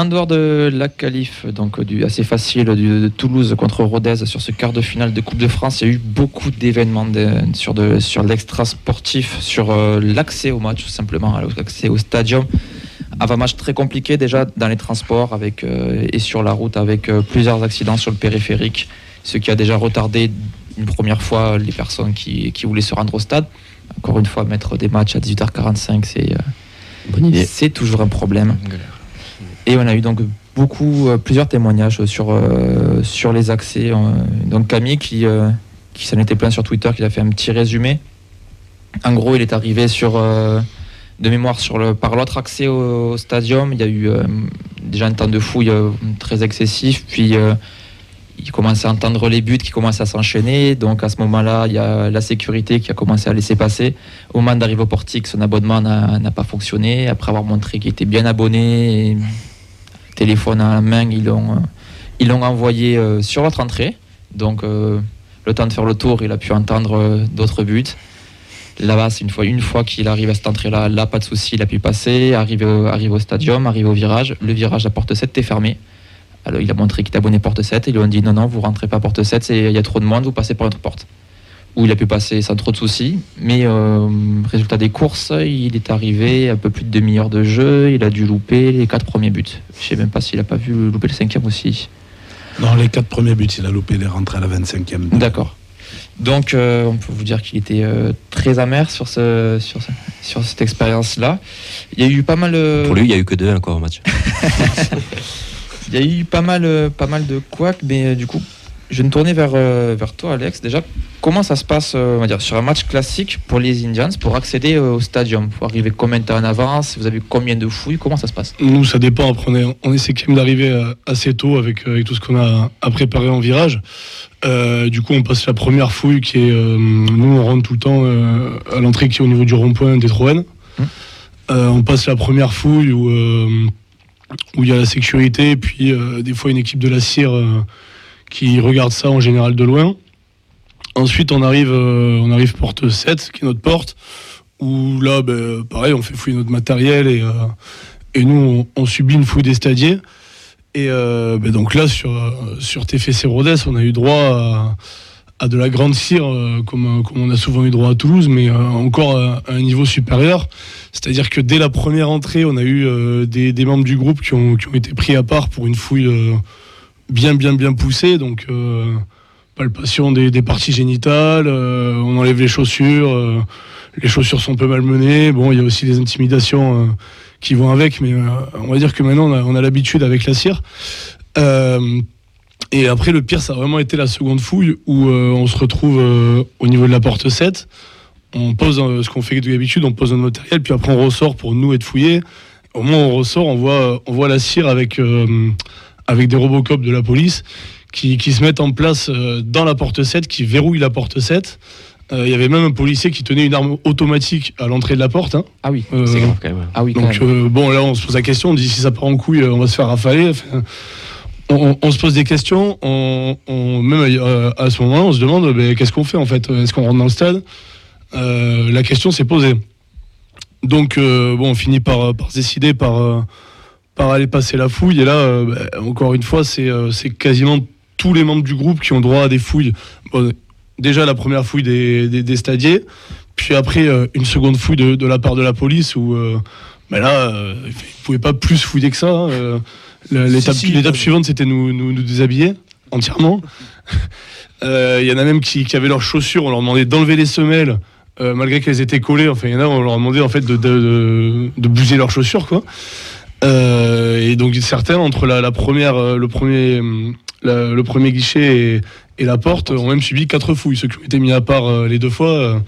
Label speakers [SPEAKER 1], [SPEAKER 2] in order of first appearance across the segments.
[SPEAKER 1] en dehors de la qualif, donc du assez facile de Toulouse contre Rodez sur ce quart de finale de Coupe de France, il y a eu beaucoup d'événements sur, sur l'extra sportif, sur euh, l'accès au match tout simplement, l'accès au stadium. Avant match très compliqué déjà dans les transports avec, euh, et sur la route avec euh, plusieurs accidents sur le périphérique, ce qui a déjà retardé une première fois les personnes qui, qui voulaient se rendre au stade. Encore une fois, mettre des matchs à 18h45, c'est c'est toujours un problème. Et on a eu donc beaucoup, euh, plusieurs témoignages sur, euh, les accès. Euh, donc Camille qui, s'en était plein sur Twitter, qui a fait un petit résumé. En gros, il est arrivé sur, de mémoire par l'autre accès au, stadium. Il y a eu déjà un temps de fouille très excessif, puis il commence à entendre les buts qui commencent à s'enchaîner. Donc à ce moment-là, il y a la sécurité qui a commencé à laisser passer. Au moment d'arriver au portique, son abonnement n'a pas fonctionné. Après avoir montré qu'il était bien abonné, téléphone à la main, ils l'ont ils envoyé euh, sur l'autre entrée. Donc euh, le temps de faire le tour, il a pu entendre euh, d'autres buts. Là-bas, c'est une fois, une fois qu'il arrive à cette entrée-là, là, pas de souci, il a pu passer, arriver au, arrive au stadium, arriver au virage. Le virage à porte 7 est fermé. Alors, il a montré qu'il était abonné porte 7 et ils lui ont dit non, non, vous rentrez pas porte 7, il y a trop de monde, vous passez par notre porte. Où il a pu passer sans trop de soucis. Mais euh, résultat des courses, il est arrivé un peu plus de demi-heure de jeu, il a dû louper les quatre premiers buts. Je sais même pas s'il a pas vu louper le cinquième aussi.
[SPEAKER 2] Non, les quatre premiers buts, il a loupé les rentrées à la 25e.
[SPEAKER 1] D'accord. Donc, euh, on peut vous dire qu'il était euh, très amer sur, ce, sur, sur cette expérience-là. Il y a eu pas mal.
[SPEAKER 3] Pour lui, il n'y a eu que deux encore au match.
[SPEAKER 1] Il y a eu pas mal, pas mal de couacs, mais euh, du coup, je vais me tourner vers, euh, vers toi, Alex. Déjà, comment ça se passe on va dire, sur un match classique pour les Indians pour accéder au stadium Pour arriver combien de temps en avance Vous avez combien de fouilles Comment ça se passe?
[SPEAKER 2] Nous, ça dépend. Après, on, est, on essaie quand même d'arriver assez tôt avec, avec, tout ce qu'on a à préparer en virage. du coup, on passe la première fouille qui est. nous, on rentre tout le temps à l'entrée qui est au niveau du rond-point des Troènes. Hum. on passe la première fouille où où il y a la sécurité, puis euh, des fois une équipe de la CIR euh, qui regarde ça en général de loin. Ensuite, on arrive, euh, on arrive porte 7, qui est notre porte, où là, ben, pareil, on fait fouiller notre matériel et, et nous, on, subit une fouille des stadiers. Et ben, donc là, sur, sur TFC Rodez, on a eu droit à de la grande cire, euh, comme, comme, on a souvent eu droit à Toulouse, mais euh, encore à, un niveau supérieur. C'est-à-dire que dès la première entrée, on a eu euh, des, des, membres du groupe qui ont, qui ont, été pris à part pour une fouille bien, bien, bien poussée. Donc, palpation des, des, parties génitales, on enlève les chaussures, les chaussures sont peu malmenées. Bon, il y a aussi les intimidations qui vont avec, mais on va dire que maintenant, on a, l'habitude avec la cire. Et après, le pire, ça a vraiment été la seconde fouille où euh, on se retrouve euh, au niveau de la porte 7. On pose euh, ce qu'on fait d'habitude, on pose notre matériel, puis après on ressort pour nous être fouillés. Au moins, on ressort, on voit, on voit la cire avec, avec des Robocop de la police qui, qui, se mettent en place dans la porte 7, qui verrouillent la porte 7. Il y avait même un policier qui tenait une arme automatique à l'entrée de la porte. Hein.
[SPEAKER 1] Ah oui, c'est grave quand même. Ah oui,
[SPEAKER 2] donc, bon, là, on se pose la question, on dit si ça part en couille, on va se faire rafaler on, se pose des questions, on, même euh, à ce moment-là, on se demande qu'est-ce qu'on fait en fait? Est-ce qu'on rentre dans le stade? Euh, La question s'est posée. Donc, euh, bon, on finit par, par décider par, par aller passer la fouille. Et là, ben, encore une fois, c'est quasiment tous les membres du groupe qui ont droit à des fouilles. déjà, la première fouille des, des, stadiers, puis après, une seconde fouille de, la part de la police où ben là, ils ne pouvaient pas plus fouiller que ça. Hein, L'étape suivante, c'était nous, nous, déshabiller entièrement. Il euh, y en a même qui, avaient leurs chaussures, on leur demandait d'enlever les semelles, euh, malgré qu'elles étaient collées. Enfin, il y en a, on leur demandait en fait de, de, de, bouger leurs chaussures, quoi. Euh, et donc certains entre la, première, le premier, le premier guichet et, la porte ont même subi quatre fouilles. Ceux qui ont été mis à part les deux fois.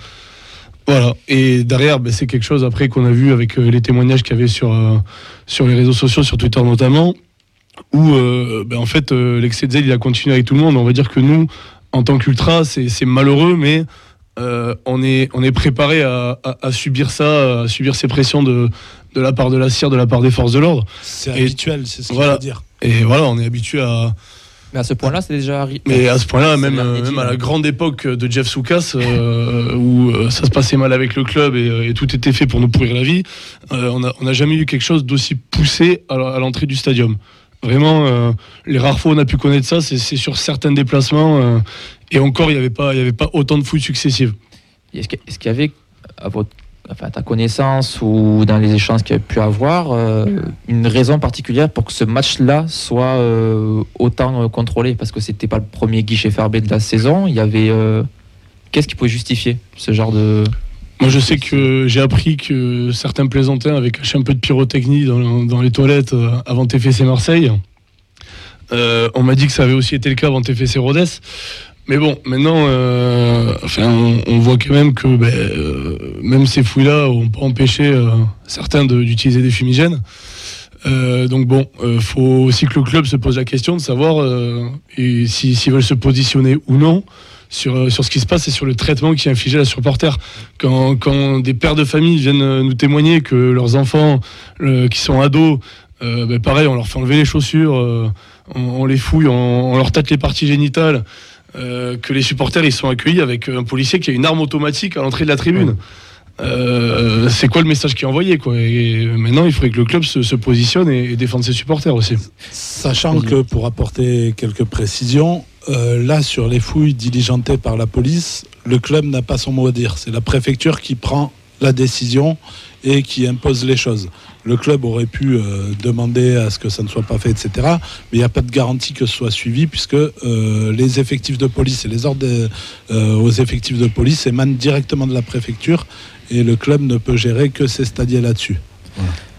[SPEAKER 2] Voilà. Et derrière, ben, c'est quelque chose après qu'on a vu avec les témoignages qu'il y avait sur, sur les réseaux sociaux, sur Twitter notamment, où euh, ben, en fait euh, l'excès de zèle il a continué avec tout le monde. On va dire que nous, en tant qu'ultra, c'est malheureux, mais euh, on est on est préparé à, subir ça, à subir ces pressions de de la part de la CIR, de la part des forces de l'ordre.
[SPEAKER 4] C'est habituel, c'est ce
[SPEAKER 2] voilà.
[SPEAKER 4] dire.
[SPEAKER 2] Et voilà, on est habitué à
[SPEAKER 1] Mais à ce point-là, c'est déjà arrivé.
[SPEAKER 2] Mais à ce point-là, même, euh, même à la grande époque de Jeff Soukas, euh, où euh, ça se passait mal avec le club et, et tout était fait pour nous pourrir la vie, euh, on n'a jamais eu quelque chose d'aussi poussé à, l'entrée du stadium. Vraiment, euh, les rares fois où on a pu connaître ça, c'est sur certains déplacements. euh, et encore, il n'y avait, pas- y avait pas autant de fouilles successives.
[SPEAKER 1] Est-ce qu'il est-ce qu'il y avait, à, votre, à ta connaissance ou dans les échanges qu'il y a pu avoir, euh, une raison particulière pour que ce match-là soit euh, autant contrôlé? Parce que c'était pas le premier guichet fermé de la saison. Il y avait. euh, Qu'est-ce qui pouvait justifier ce genre de.
[SPEAKER 2] Moi, je sais que j'ai appris que certains plaisantins avaient caché un peu de pyrotechnie dans, les toilettes avant TFC Marseille. On m'a dit que ça avait aussi été le cas avant TFC Rodez. Mais bon, maintenant, euh, enfin, on, on voit quand même que ben, euh, même ces fouilles-là ont pas empêché euh, certains d'utiliser des fumigènes. Donc bon, faut aussi que le club se pose la question de savoir s'ils veulent se positionner ou non sur, sur ce qui se passe et sur le traitement qui est infligé à la supporter. Quand, quand des pères de famille viennent nous témoigner que leurs enfants qui sont ados, ben pareil, on leur fait enlever les chaussures, on, on les fouille, on, on leur tâte les parties génitales, euh, que les supporters ils sont accueillis avec un policier qui a une arme automatique à l'entrée de la tribune. Euh, c'est quoi le message qui est envoyé quoi? Et maintenant il faudrait que le club se, se positionne et, et défende ses supporters aussi.
[SPEAKER 4] Sachant que, pour apporter quelques précisions, euh, là, sur les fouilles diligentées par la police, le club n'a pas son mot à dire. C'est la préfecture qui prend la décision et qui impose les choses. Le club aurait pu euh, demander à ce que ça ne soit pas fait, etc. Mais il n'y a pas de garantie que ce soit suivi, puisque euh, les effectifs de police et les ordres de- euh, aux effectifs de police émanent directement de la préfecture, et le club ne peut gérer que ces stadiers là-dessus.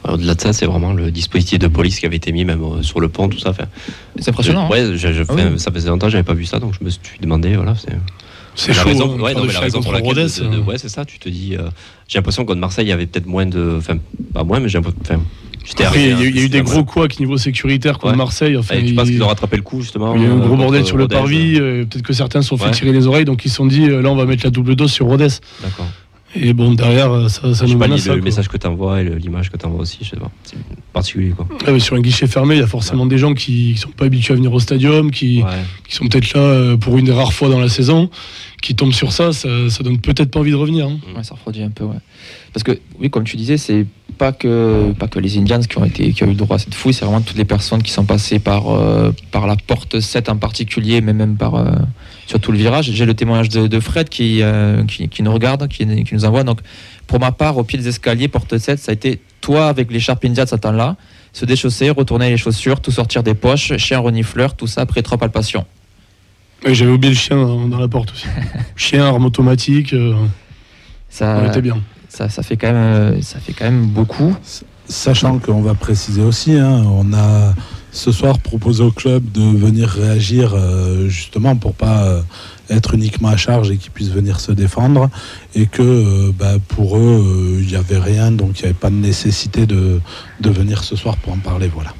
[SPEAKER 3] Au-delà de ça, c'est vraiment le dispositif de police qui avait été mis même euh, sur le pont, tout ça. Enfin,
[SPEAKER 1] C'est impressionnant. hein.
[SPEAKER 3] Ouais, je- je-
[SPEAKER 1] Ah oui.
[SPEAKER 3] ça faisait longtemps que j'avais pas vu ça, donc je me suis demandé, voilà. C'est la
[SPEAKER 2] chaud.
[SPEAKER 3] raison,
[SPEAKER 2] hein,
[SPEAKER 3] ouais,
[SPEAKER 2] faire
[SPEAKER 3] non,
[SPEAKER 2] de
[SPEAKER 3] mais la
[SPEAKER 2] finale
[SPEAKER 3] raison
[SPEAKER 2] contre
[SPEAKER 3] pour laquelle.
[SPEAKER 2] Rodez,
[SPEAKER 3] de- de- ouais, c'est ça. Tu te dis, euh, j'ai l'impression qu'au Marseille, il y avait peut-être moins de, enfin, pas moins, mais j'ai l'impression.
[SPEAKER 2] Après, il y, a
[SPEAKER 3] arrivé,
[SPEAKER 2] eu- il y a eu des gros couacs niveau sécuritaire contre
[SPEAKER 3] Ouais.
[SPEAKER 2] Marseille. Enfin,
[SPEAKER 3] tu penses
[SPEAKER 2] il-
[SPEAKER 3] qu'ils ont rattrapé le coup justement
[SPEAKER 2] il y a eu un
[SPEAKER 3] euh,
[SPEAKER 2] gros bordel sur le parvis. euh, Peut-être que certains se sont fait tirer les oreilles, donc ils se sont dit là on va mettre la double dose sur Rodez.
[SPEAKER 3] D'accord.
[SPEAKER 2] Et bon derrière euh, ça, ça
[SPEAKER 3] Je sais
[SPEAKER 2] nous
[SPEAKER 3] pas
[SPEAKER 2] à
[SPEAKER 3] le,
[SPEAKER 2] ça.
[SPEAKER 3] le message que tu envoies et l'image que tu envoies aussi, je sais pas. C'est particulier quoi.
[SPEAKER 2] Ah, sur un guichet fermé, il y a forcément des gens qui, qui sont pas habitués à venir au stadium, qui,
[SPEAKER 3] Ouais.
[SPEAKER 2] qui sont peut-être là euh, pour une des rares fois dans la saison, qui tombent sur ça, ça, ça donne peut-être pas envie de revenir. hein.
[SPEAKER 1] Ouais, ça refroidit un peu, ouais. Parce que, oui, comme tu disais, c'est pas que, pas que les Indians qui ont, été, qui ont eu le droit à cette fouille, c'est vraiment toutes les personnes qui sont passées par, euh, par la porte 7 en particulier, mais même par, euh, sur tout le virage. J'ai le témoignage de, de Fred qui, euh, qui, qui nous regarde, qui, qui nous envoie. Donc, pour ma part, au pied des escaliers, porte 7, ça a été toi avec l'écharpe Indians à temps-là, se déchausser, retourner les chaussures, tout sortir des poches, chien renifleur, tout ça après trois palpations.
[SPEAKER 2] J'avais oublié le chien dans, dans la porte aussi. chien, arme automatique,
[SPEAKER 1] Ça,
[SPEAKER 2] on était bien.
[SPEAKER 1] Ça, ça, fait quand même, euh, ça fait quand même beaucoup.
[SPEAKER 4] Sachant qu'on va préciser aussi, hein, on a ce soir proposé au club de venir réagir euh, justement pour pas euh, être uniquement à charge et qu'ils puissent venir se défendre et que euh, bah, pour eux il n'y avait rien donc il n'y avait pas de nécessité de, de venir ce soir pour en parler voilà.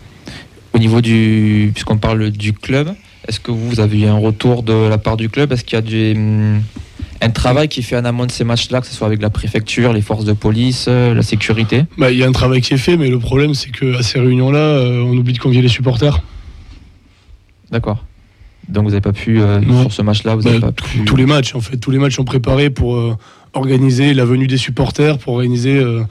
[SPEAKER 1] Au niveau du. Puisqu'on parle du club, est-ce que vous avez eu un retour de la part du club? Est-ce qu'il y a du, hum, un travail qui est fait en amont de ces matchs-là, que ce soit avec la préfecture, les forces de police, euh, la sécurité
[SPEAKER 2] Bah, Il y a un travail qui est fait, mais le problème c'est qu'à ces réunions-là, euh, on oublie de convier les supporters.
[SPEAKER 1] D'accord. Donc vous n'avez pas pu, euh, sur ce match-là, vous
[SPEAKER 2] Bah,
[SPEAKER 1] n'avez pas pu.
[SPEAKER 2] Tous les matchs, en fait, tous les matchs sont préparés pour euh, organiser la venue des supporters, pour organiser euh,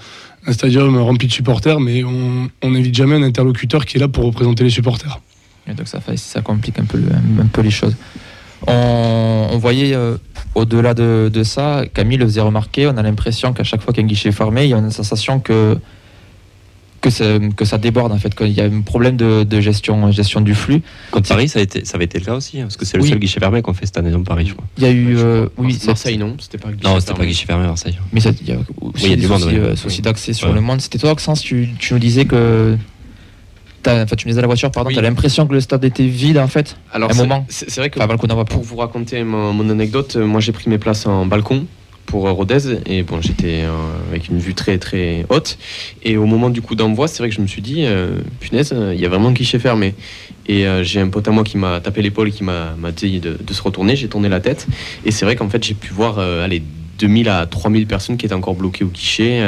[SPEAKER 2] un stadium rempli de supporters, mais on n'invite jamais un interlocuteur qui est là pour représenter les supporters.
[SPEAKER 1] Et donc ça, fait, ça complique un peu, le- un peu les choses. On, on voyait euh, au-delà de, de ça, Camille le faisait remarquer, on a l'impression qu'à chaque fois qu'un guichet est fermé, il y a une sensation que, que, ça, que ça déborde en fait, qu'il y a un problème de, de gestion, gestion du flux.
[SPEAKER 3] Contre Paris, ça, a été, ça avait été le cas aussi, hein, parce que c'est le
[SPEAKER 1] Oui.
[SPEAKER 3] seul guichet fermé qu'on fait cette année dans Paris, je crois.
[SPEAKER 1] Il y a eu. euh, oui,
[SPEAKER 5] oui,
[SPEAKER 1] c'est-
[SPEAKER 5] Marseille, non, c'était pas
[SPEAKER 3] Non, c'était pas guichet fermé à Marseille.
[SPEAKER 1] Mais il y a aussi
[SPEAKER 3] il y a du monde, ouais.
[SPEAKER 1] euh, d'accès sur
[SPEAKER 3] Ouais.
[SPEAKER 1] le monde. C'était toi, Maxence, tu, tu nous disais que. T'as- Enfin, tu me disais à la voiture, pardon,
[SPEAKER 5] Oui.
[SPEAKER 1] tu as l'impression que le stade était vide en fait
[SPEAKER 5] Alors,
[SPEAKER 1] Un
[SPEAKER 5] c'est-
[SPEAKER 1] moment.
[SPEAKER 5] C'est vrai que
[SPEAKER 1] Enfin,
[SPEAKER 5] pour vous raconter mon, mon anecdote, euh, moi j'ai pris mes places en balcon pour euh, Rodez et bon j'étais euh, avec une vue très très haute et au moment du coup d'envoi c'est vrai que je me suis dit euh, punaise il y a vraiment un guichet fermé et euh, j'ai un pote à moi qui m'a tapé l'épaule qui m'a m'a dit de, de se retourner j'ai tourné la tête et c'est vrai qu'en fait j'ai pu voir euh, allez 2000 à 3000 personnes qui étaient encore bloquées au guichet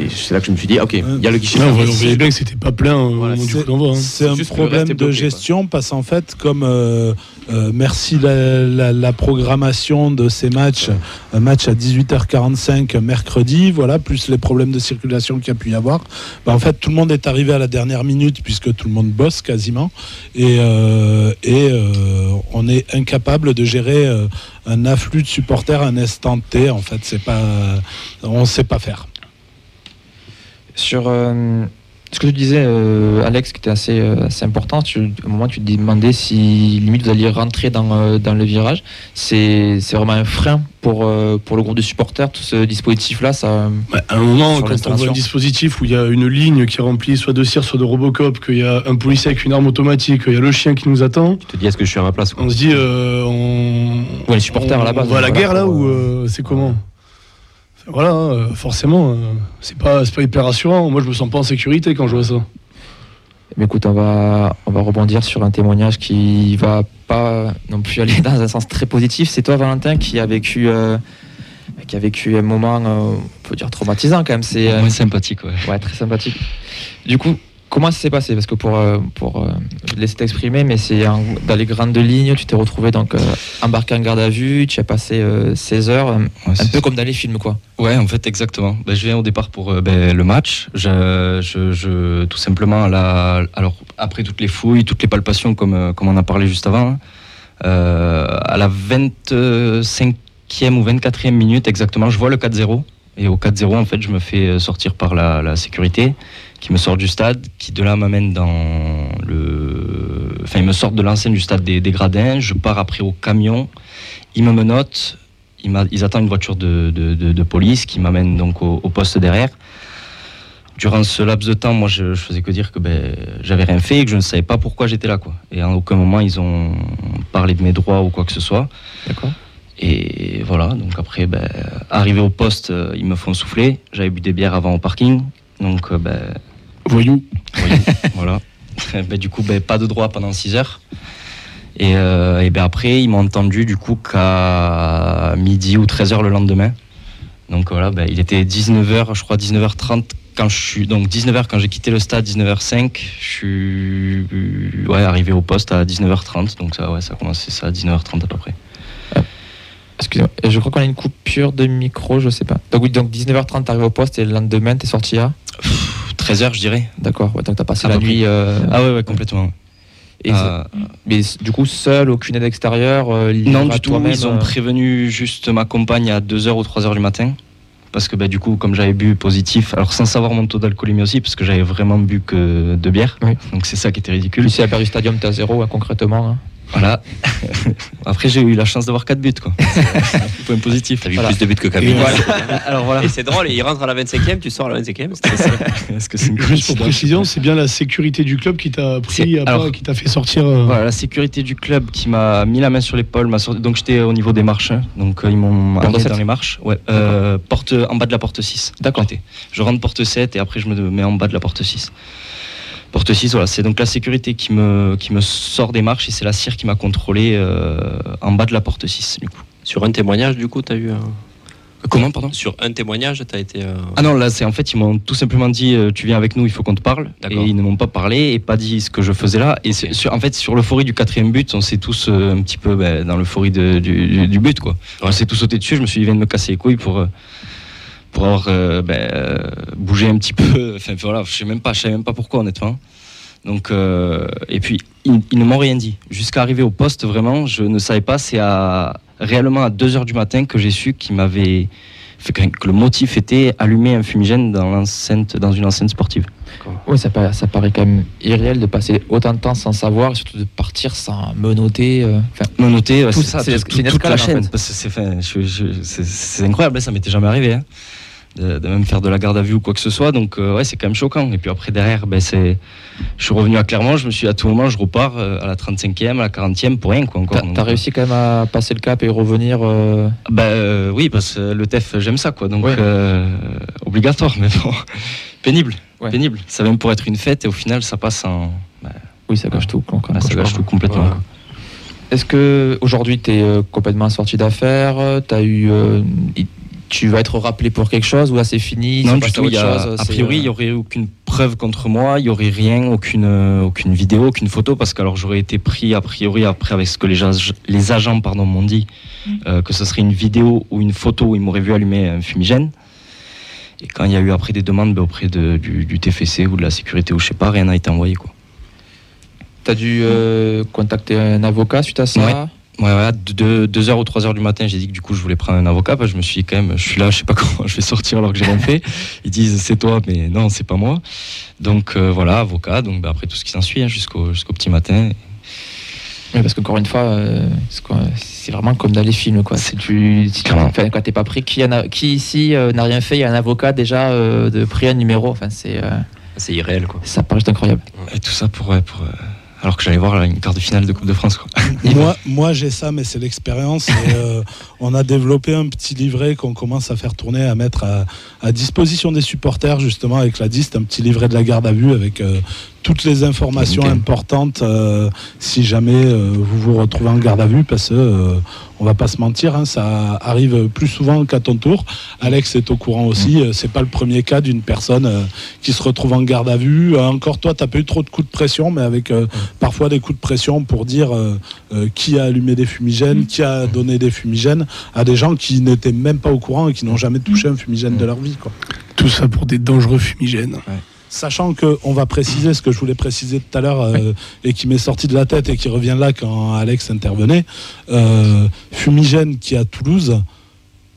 [SPEAKER 5] Et c'est là que je me suis dit, ok, il y a le guichet
[SPEAKER 2] on voyait- bien que c'était pas plein au
[SPEAKER 5] Voilà,
[SPEAKER 2] moment du
[SPEAKER 4] C'est-
[SPEAKER 2] coup d'envoi. hein.
[SPEAKER 4] C'est un problème de
[SPEAKER 5] bloqué, quoi.
[SPEAKER 4] gestion parce qu'en fait, comme euh, euh, merci la, la- la programmation de ces matchs, un match à 18h45 mercredi, voilà, plus les problèmes de circulation qu'il y a pu y avoir, bah, en fait, tout le monde est arrivé à la dernière minute puisque tout le monde bosse quasiment et, euh, et euh, on est incapable de gérer euh, un afflux de supporters à un instant T. En fait, c'est pas, on sait pas faire.
[SPEAKER 1] Sur euh, ce que tu disais, euh, Alex, qui était assez, euh, assez important, tu, à un moment tu te demandais si limite vous alliez rentrer dans, euh, dans le virage. C'est c'est vraiment un frein pour, euh, pour le groupe de supporters, tout ce dispositif-là. Ça,
[SPEAKER 2] Ouais, à un moment, quand on voit un dispositif où il y a une ligne qui est remplie soit de cire, soit de Robocop, qu'il y a un policier avec une arme automatique, qu'il y a le chien qui nous attend,
[SPEAKER 3] Tu te dis, est-ce que je suis à ma place quoi?
[SPEAKER 2] on se dit, euh, on,
[SPEAKER 1] Ouais, les supporters
[SPEAKER 2] on-
[SPEAKER 1] à la base,
[SPEAKER 2] On va à la
[SPEAKER 1] voilà,
[SPEAKER 2] guerre là
[SPEAKER 1] pour,
[SPEAKER 2] ou
[SPEAKER 1] euh,
[SPEAKER 2] c'est comment? Voilà, hein, euh, forcément, euh, c'est pas, c'est pas hyper rassurant. Moi, je me sens pas en sécurité quand je vois ça.
[SPEAKER 1] Mais écoute, on va, on va rebondir sur un témoignage qui va pas non plus aller dans un sens très positif. C'est toi, Valentin, qui a vécu, euh, qui a vécu un moment, euh, on peut dire traumatisant quand même. C'est euh,
[SPEAKER 6] Moins sympathique, ouais.
[SPEAKER 1] ouais, très sympathique. Du coup, comment ça s'est passé Parce que pour, euh, pour euh, laisser t'exprimer, mais c'est dans les grandes lignes, tu t'es retrouvé donc euh, embarqué en garde à vue, tu as passé euh, 16 heures, un,
[SPEAKER 6] Ouais,
[SPEAKER 1] un
[SPEAKER 6] c'est
[SPEAKER 1] peu comme dans les films, quoi.
[SPEAKER 6] Ouais, en fait, exactement. Ben, je viens au départ pour ben, le match. Je, je, je- tout simplement, la, alors, après toutes les fouilles, toutes les palpations, comme, comme on a parlé juste avant, hein, euh, à la 25e ou 24e minute exactement, je vois le 4-0. Et au 4-0, en fait, je me fais sortir par la, la sécurité qui me sort du stade, qui de là m'amène dans le. Enfin, ils me sortent de l'enseigne du stade des, des Gradins. Je pars après au camion. Ils me menottent. Ils, m'a- ils attendent une voiture de, de- de- de police qui m'amène donc au, au poste derrière. Durant ce laps de temps, moi, je, je faisais que dire que ben, j'avais rien fait et que je ne savais pas pourquoi j'étais là. Quoi. Et à aucun moment, ils ont parlé de mes droits ou quoi que ce soit.
[SPEAKER 1] D'accord.
[SPEAKER 6] Et voilà, donc après, ben, arrivé au poste, euh, ils me font souffler. J'avais bu des bières avant au parking. Donc, euh, ben,
[SPEAKER 2] Voyou.
[SPEAKER 6] voyons, voilà. Ben, du coup, ben, pas de droit pendant 6 heures. Et, euh, et ben après, ils m'ont entendu du coup qu'à midi ou 13h le lendemain. Donc voilà, ben, il était 19h, je crois 19h30 quand je suis. Donc 19h quand j'ai quitté le stade, 19h05. Je suis euh, ouais, arrivé au poste à 19h30. Donc ça, ouais, ça a commencé ça à 19h30 à peu près.
[SPEAKER 1] Excusez-moi. Et je crois qu'on a une coupure de micro, je sais pas. Donc oui, donc 19h30, t'arrives au poste et le lendemain, t'es sorti à?
[SPEAKER 6] 13h, je dirais.
[SPEAKER 1] D'accord, ouais, donc t'as passé
[SPEAKER 6] À
[SPEAKER 1] la nuit. euh,
[SPEAKER 6] Ah ouais, ouais, complètement.
[SPEAKER 1] et
[SPEAKER 6] Ah,
[SPEAKER 1] Mais du coup, seul, aucune aide extérieure euh,
[SPEAKER 6] Non, du tout. Ils ont
[SPEAKER 1] euh,
[SPEAKER 6] prévenu juste ma compagne à 2h ou 3h du matin. Parce que bah, du coup, comme j'avais bu positif, alors sans savoir mon taux d'alcoolémie aussi, parce que j'avais vraiment bu que de bière.
[SPEAKER 1] Oui.
[SPEAKER 6] Donc c'est ça qui était ridicule.
[SPEAKER 1] Puis si à Paris Stadium, t'es à zéro, hein, concrètement. hein.
[SPEAKER 6] Voilà. Après, j'ai eu la chance d'avoir 4 buts. Quoi. C'est un point positif.
[SPEAKER 3] T'as vu
[SPEAKER 1] Voilà.
[SPEAKER 3] plus de buts que Camille.
[SPEAKER 2] Et voilà.
[SPEAKER 6] Alors voilà.
[SPEAKER 3] Et c'est drôle, il rentre à la 25e, tu sors à la 25e. c'était ça.
[SPEAKER 6] Est-ce que c'est une
[SPEAKER 2] Juste pour précision, c'est bien la sécurité du club qui t'a pris à
[SPEAKER 6] alors-
[SPEAKER 2] qui t'a fait sortir. euh,
[SPEAKER 6] Voilà, la sécurité du club qui m'a mis la main sur l'épaule, m'a sorti- donc j'étais au niveau des marches, hein. donc euh, ils m'ont amené
[SPEAKER 1] 7.
[SPEAKER 6] dans les marches, ouais, euh, porte en bas de la porte 6.
[SPEAKER 1] D'accord.
[SPEAKER 6] Je rentre porte 7 et après je me mets en bas de la porte 6. Porte 6, voilà, c'est donc la sécurité qui me, qui me sort des marches et c'est la cire qui m'a contrôlé euh, en bas de la porte 6 du coup.
[SPEAKER 3] Sur un témoignage, du coup, t'as eu. un-
[SPEAKER 6] Comment, pardon?
[SPEAKER 3] Sur un témoignage, t'as été. euh,
[SPEAKER 6] Ah non, là c'est en fait ils m'ont tout simplement dit euh, tu viens avec nous, il faut qu'on te parle. Et ils ne m'ont pas parlé et pas dit ce que je faisais là. Et c'est- sur, en fait sur l'euphorie du quatrième but, on s'est tous euh, un petit peu ben, dans l'euphorie du, du- but quoi. On s'est tous sauté dessus. Je me suis dit viens de me casser les couilles pour euh, pour avoir euh, ben, euh, bougé un petit peu. Enfin voilà, je sais même pas, je savais même pas pourquoi honnêtement. Donc euh, et puis ils, ils ne m'ont rien dit. Jusqu'à arriver au poste vraiment, je ne savais pas. C'est à réellement à 2 heures du matin que j'ai su qu'ils m'avaient fait que, le motif était allumer un fumigène dans l'enceinte, dans une enceinte sportive.
[SPEAKER 1] Oui, ça paraît, ça paraît quand même irréel de passer autant de temps sans savoir, et surtout de partir sans menoter. euh,
[SPEAKER 6] ouais,
[SPEAKER 1] Tout
[SPEAKER 6] c'est
[SPEAKER 1] ça, c'est-
[SPEAKER 6] tout-
[SPEAKER 1] c'est une
[SPEAKER 6] toute la
[SPEAKER 1] en
[SPEAKER 6] chaîne.
[SPEAKER 1] fait.
[SPEAKER 6] Parce que c'est, enfin, je- je- c'est- c'est incroyable, hein, ça m'était jamais arrivé. hein, de, de même faire de la garde à vue ou quoi que ce soit. Donc euh, ouais, c'est quand même choquant. Et puis après derrière, ben, c'est, je suis revenu à Clermont. Je me suis dit, à tout moment, je repars euh, à la 35e, à la 40e pour rien quoi encore.
[SPEAKER 1] T'as réussi quand même à passer le cap et revenir. euh,
[SPEAKER 6] Bah euh, oui, parce que le TEF, j'aime ça, quoi. Donc
[SPEAKER 1] Ouais.
[SPEAKER 6] euh, obligatoire, mais bon, pénible,
[SPEAKER 1] Ouais.
[SPEAKER 6] pénible. Ça même pour être une fête et au final, ça passe en, bah,
[SPEAKER 1] Oui, ça gâche tout. quand- quand-
[SPEAKER 6] bah,
[SPEAKER 1] quand
[SPEAKER 6] ça gâche tout complètement.
[SPEAKER 1] Voilà. Est-ce que aujourd'hui tu es complètement sorti d'affaires T'as eu, euh, tu vas être rappelé pour quelque chose ou là c'est fini
[SPEAKER 6] Non,
[SPEAKER 1] c'est
[SPEAKER 6] du tout. il y a-
[SPEAKER 1] chose,
[SPEAKER 6] a priori, il
[SPEAKER 1] euh,
[SPEAKER 6] n'y aurait aucune preuve contre moi, il n'y aurait rien, aucune, euh, aucune vidéo, aucune photo, parce que alors j'aurais été pris a priori après avec ce que les, ag- les agents pardon, m'ont dit, euh, que ce serait une vidéo ou une photo où ils m'auraient vu allumer un fumigène. Et quand il y a eu après des demandes ben, auprès de- du, du TFC ou de la sécurité ou je sais pas, rien n'a été envoyé. Quoi.
[SPEAKER 1] T'as dû euh, contacter un avocat suite à ça?
[SPEAKER 6] Ouais. Ouais, ouais, de 2h ou 3h du matin, j'ai dit que du coup je voulais prendre un avocat parce que je me suis dit quand même, je suis là, je sais pas comment je vais sortir alors que j'ai rien fait. Ils disent c'est toi, mais non, c'est pas moi. Donc euh, voilà, avocat, donc bah, après tout ce qui s'ensuit hein, jusqu'au jusqu'au petit matin.
[SPEAKER 1] Oui, parce qu'encore une fois, euh, c'est vraiment comme dans les films. Quoi. Si tu, si t'es pas pris, qui, en a- qui ici euh, n'a rien fait Il y a un avocat déjà euh, de pris un numéro. Enfin, c'est, euh,
[SPEAKER 3] C'est irréel, quoi.
[SPEAKER 1] ça paraît juste incroyable.
[SPEAKER 6] Et tout ça pour, ouais, pour euh, alors que j'allais voir une quart de finale de Coupe de France.
[SPEAKER 4] Moi, j'ai ça, mais c'est l'expérience. Euh, on a développé un petit livret qu'on commence à faire tourner, à mettre à, disposition des supporters, justement, avec la DIST, un petit livret de la garde à vue avec euh, toutes les informations importantes euh, si jamais euh, vous vous retrouvez en garde à vue, parce que euh, on va pas se mentir, hein, ça arrive plus souvent qu'à ton tour. Alex est au courant aussi. euh, C'est pas le premier cas d'une personne euh, qui se retrouve en garde à vue. Euh, encore toi, t'as pas eu trop de coups de pression, mais avec euh, parfois des coups de pression pour dire euh, euh, qui a allumé des fumigènes, qui a donné des fumigènes à des gens qui n'étaient même pas au courant et qui n'ont jamais touché un fumigène de leur vie. Quoi.
[SPEAKER 2] Tout ça pour des dangereux fumigènes.
[SPEAKER 4] Sachant que on va préciser ce que je voulais préciser tout à l'heure euh, et qui m'est sorti de la tête et qui revient là quand Alex intervenait, euh, fumigènes qui à Toulouse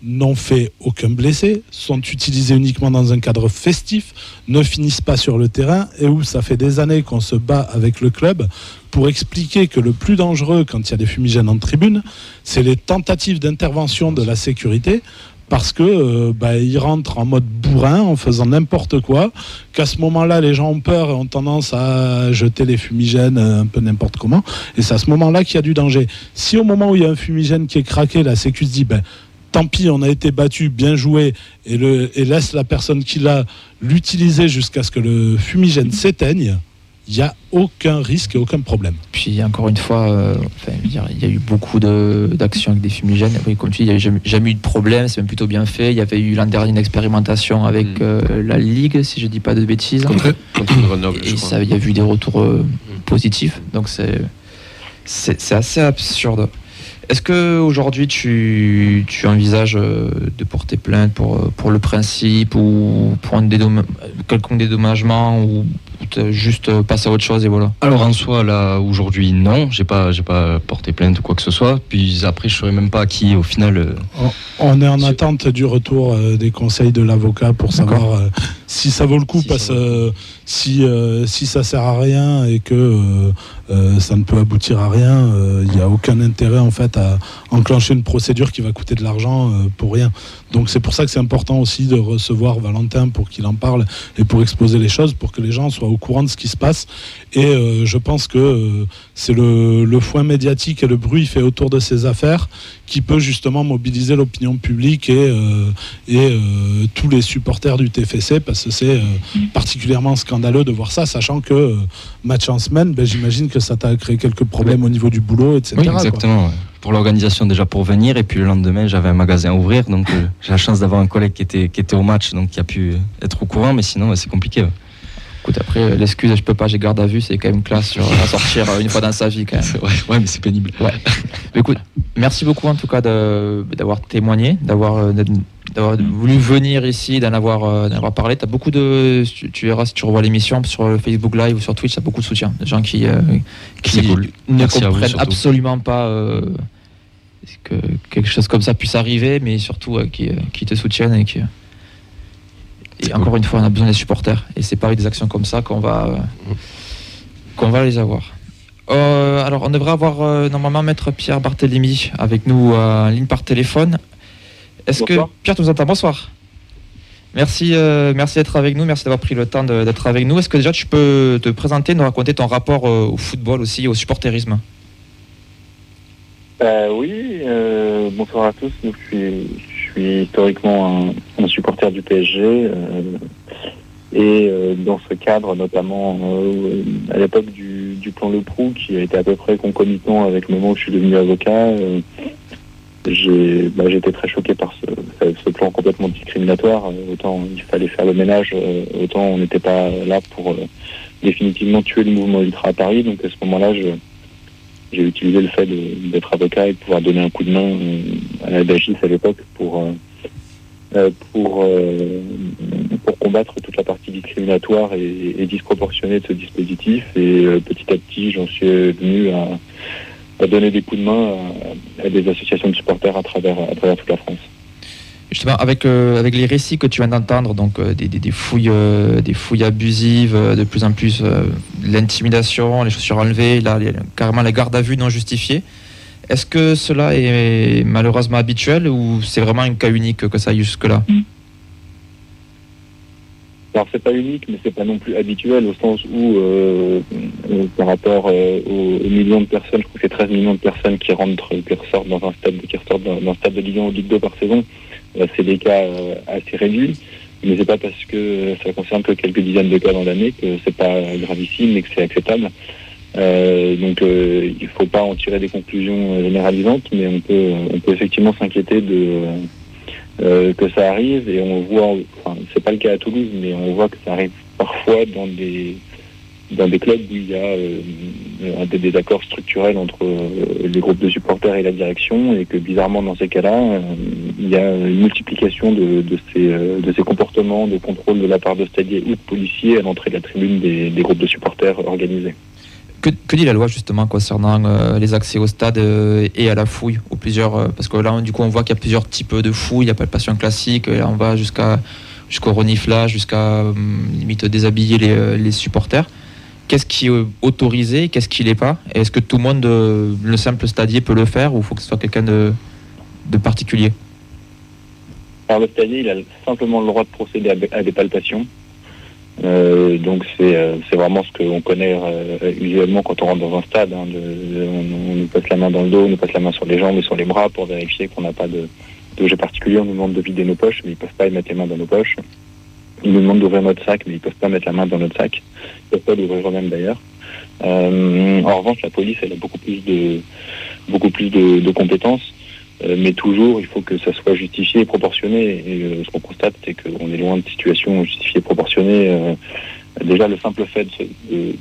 [SPEAKER 4] n'ont fait aucun blessé, sont utilisés uniquement dans un cadre festif, ne finissent pas sur le terrain et où ça fait des années qu'on se bat avec le club pour expliquer que le plus dangereux quand il y a des fumigènes en tribune, c'est les tentatives d'intervention de la sécurité parce que euh, bah, ils rentrent en mode bourrin en faisant n'importe quoi, qu'à ce moment-là les gens ont peur et ont tendance à jeter les fumigènes euh, un peu n'importe comment, et c'est à ce moment-là qu'il y a du danger. Si au moment où il y a un fumigène qui est craqué, la sécu se dit ben tant pis, on a été battu, bien joué, et, le, et laisse la personne qui l'a l'utiliser jusqu'à ce que le fumigène s'éteigne, il n'y a aucun risque et aucun problème.
[SPEAKER 1] Puis encore une fois, euh, enfin, il y a eu beaucoup de- d'actions avec des fumigènes. Oui, comme tu dis, il n'y a jamais, jamais eu de problème, c'est même plutôt bien fait. Il y avait eu l'an dernier une expérimentation avec
[SPEAKER 5] Mm.
[SPEAKER 1] euh, la Ligue, si je dis pas de bêtises.
[SPEAKER 5] Contre, contre Grenoble, je
[SPEAKER 1] Et
[SPEAKER 5] crois.
[SPEAKER 1] ça, il y a eu des retours euh, positifs. Donc c'est assez absurde. Est-ce que aujourd'hui tu, tu envisages euh, de porter plainte pour, euh, pour le principe ou pour un dédomm- quelconque dédommagement ou juste euh, passer à autre chose et voilà?
[SPEAKER 6] Alors en soi, là, aujourd'hui, non, j'ai pas, j'ai pas porté plainte ou quoi que ce soit. Puis après, je saurais même pas à qui, au final. euh,
[SPEAKER 4] On est en attente du retour euh, des conseils de l'avocat pour savoir euh, si ça vaut le coup,
[SPEAKER 6] Si
[SPEAKER 4] parce
[SPEAKER 6] ça
[SPEAKER 4] euh, si, euh, si ça sert à rien et que euh, euh, ça ne peut aboutir à rien, euh, il n'y a aucun intérêt en fait à enclencher une procédure qui va coûter de l'argent euh, pour rien. Donc c'est pour ça que c'est important aussi de recevoir Valentin pour qu'il en parle et pour exposer les choses, pour que les gens soient au courant de ce qui se passe. Et euh, je pense que euh, c'est le, foin médiatique et le bruit fait autour de ces affaires qui peut justement mobiliser l'opinion publique et, euh, euh, tous les supporters du TFC parce que c'est euh, particulièrement scandaleux de voir ça, sachant que euh, match en semaine, ben, j'imagine que ça t'a créé quelques problèmes au niveau du boulot, etc.
[SPEAKER 6] Oui,
[SPEAKER 4] quoi.
[SPEAKER 6] exactement. ouais. Pour l'organisation déjà pour venir et puis le lendemain j'avais un magasin à ouvrir donc euh, j'ai la chance d'avoir un collègue qui était qui était au match donc qui a pu euh, être au courant mais sinon ouais, c'est compliqué. ouais.
[SPEAKER 1] Écoute, après, euh, l'excuse, je peux pas, j'ai garde à vue, c'est quand même classe sur, à sortir une fois dans sa vie quand même.
[SPEAKER 6] Ouais, ouais, mais c'est pénible.
[SPEAKER 1] Ouais. Mais écoute, merci beaucoup en tout cas d'avoir témoigné, d'avoir euh, d'avoir voulu venir ici, d'en avoir, euh, d'en avoir parlé. As beaucoup de, tu, tu verras si tu revois l'émission sur le Facebook Live ou sur Twitch, tu as beaucoup de soutien. Des gens qui, euh, qui
[SPEAKER 6] cool.
[SPEAKER 1] ne
[SPEAKER 6] Merci à vous,
[SPEAKER 1] comprennent absolument pas euh, que quelque chose comme ça puisse arriver, mais surtout euh, qui, qui te soutiennent et qui. Et encore une fois, on a besoin des supporters. Et c'est pas avec des actions comme ça qu'on va, qu'on va les avoir. Alors, on devrait avoir normalement Maître Pierre Barthélémy avec nous en ligne par téléphone. Est-ce que. Pierre, nous entends Bonsoir. Merci, euh, merci d'être avec nous, merci d'avoir pris le temps d'être avec nous. Est-ce que déjà tu peux te présenter, nous raconter ton rapport euh, au football aussi, au supporterisme?
[SPEAKER 7] Euh, oui, bonsoir à tous. Donc, je, suis, je suis historiquement un, un supporter du PSG. et dans ce cadre, notamment à l'époque du, du plan Le Prou, qui a été à peu près concomitant avec le moment où je suis devenu avocat, j'ai bah, été très choqué par ce, plan complètement discriminatoire. Euh, Autant il fallait faire le ménage, euh, autant on n'était pas là pour euh, définitivement tuer le mouvement ultra à Paris. Donc à ce moment-là, je- j'ai utilisé le fait d'être avocat et de pouvoir donner un coup de main à la DAGIS à l'époque pour pour combattre toute la partie discriminatoire et, disproportionnée de ce dispositif. Et petit à petit, j'en suis venu à, à donner des coups de main à, à des associations de supporters à travers à travers toute la France.
[SPEAKER 1] Justement, avec, euh, avec les récits que tu viens d'entendre, donc euh, des, des- des fouilles, euh, des fouilles abusives, de plus en plus l'intimidation, les chaussures enlevées, là, les- carrément la garde à vue non justifiée. Est-ce que cela est malheureusement habituel ou c'est vraiment un cas unique que ça aille jusque-là?
[SPEAKER 7] Alors c'est pas unique, mais c'est pas non plus habituel au sens où, euh, euh, par rapport euh, aux, millions de personnes, je crois que c'est 13 millions de personnes qui rentrent, qui ressortent dans un stade, qui ressortent dans, un stade de Ligue 1 ou Ligue 2 par saison, euh, c'est des cas assez réduits. Mais c'est pas parce que ça concerne que quelques dizaines de cas dans l'année que c'est pas gravissime et que c'est acceptable. Euh, donc euh, il faut pas en tirer des conclusions généralisantes, mais on peut, on peut effectivement s'inquiéter de euh, que ça arrive et on voit, enfin c'est pas le cas à Toulouse, mais on voit que ça arrive parfois dans des dans des clubs où il y a euh, un des désaccords structurels entre euh, les groupes de supporters et la direction et que bizarrement dans ces cas-là, euh, il y a une multiplication de, de ces de ces comportements de contrôle de la part de stadiers ou de policiers à l'entrée de la tribune des, des groupes de supporters organisés.
[SPEAKER 1] Que, dit la loi justement concernant euh, les accès au stade euh, et à la fouille ou plusieurs euh, Parce que là, du coup, on voit qu'il y a plusieurs types de fouilles. Il y a palpation classique, on va jusqu'à jusqu'au reniflage, jusqu'à hum, limite déshabiller les, les supporters. Qu'est-ce qui est autorisé, qu'est-ce qui l'est pas? Est-ce que tout le monde, le simple stadier, peut le faire ou faut que ce soit quelqu'un de, de particulier?
[SPEAKER 7] Alors le stadier, il a simplement le droit de procéder à, à des palpations. Euh, donc c'est euh, c'est vraiment ce qu'on connaît euh, usuellement quand on rentre dans un stade. hein, de- on, on nous passe la main dans le dos, on nous passe la main sur les jambes et sur les bras pour vérifier qu'on n'a pas de d'objet particulier. On nous demande de vider nos poches, mais ils peuvent pas y mettre les mains dans nos poches. Ils nous demandent d'ouvrir notre sac, mais ils peuvent pas mettre la main dans notre sac. Ils peuvent pas l'ouvrir eux-mêmes d'ailleurs. Euh, en revanche, la police, elle a beaucoup plus de beaucoup plus de, de compétences. Euh, mais toujours, il faut que ça soit justifié et proportionné. Et euh, ce qu'on constate, c'est qu'on est loin de situations justifiées et proportionnées. Euh, déjà, le simple fait de,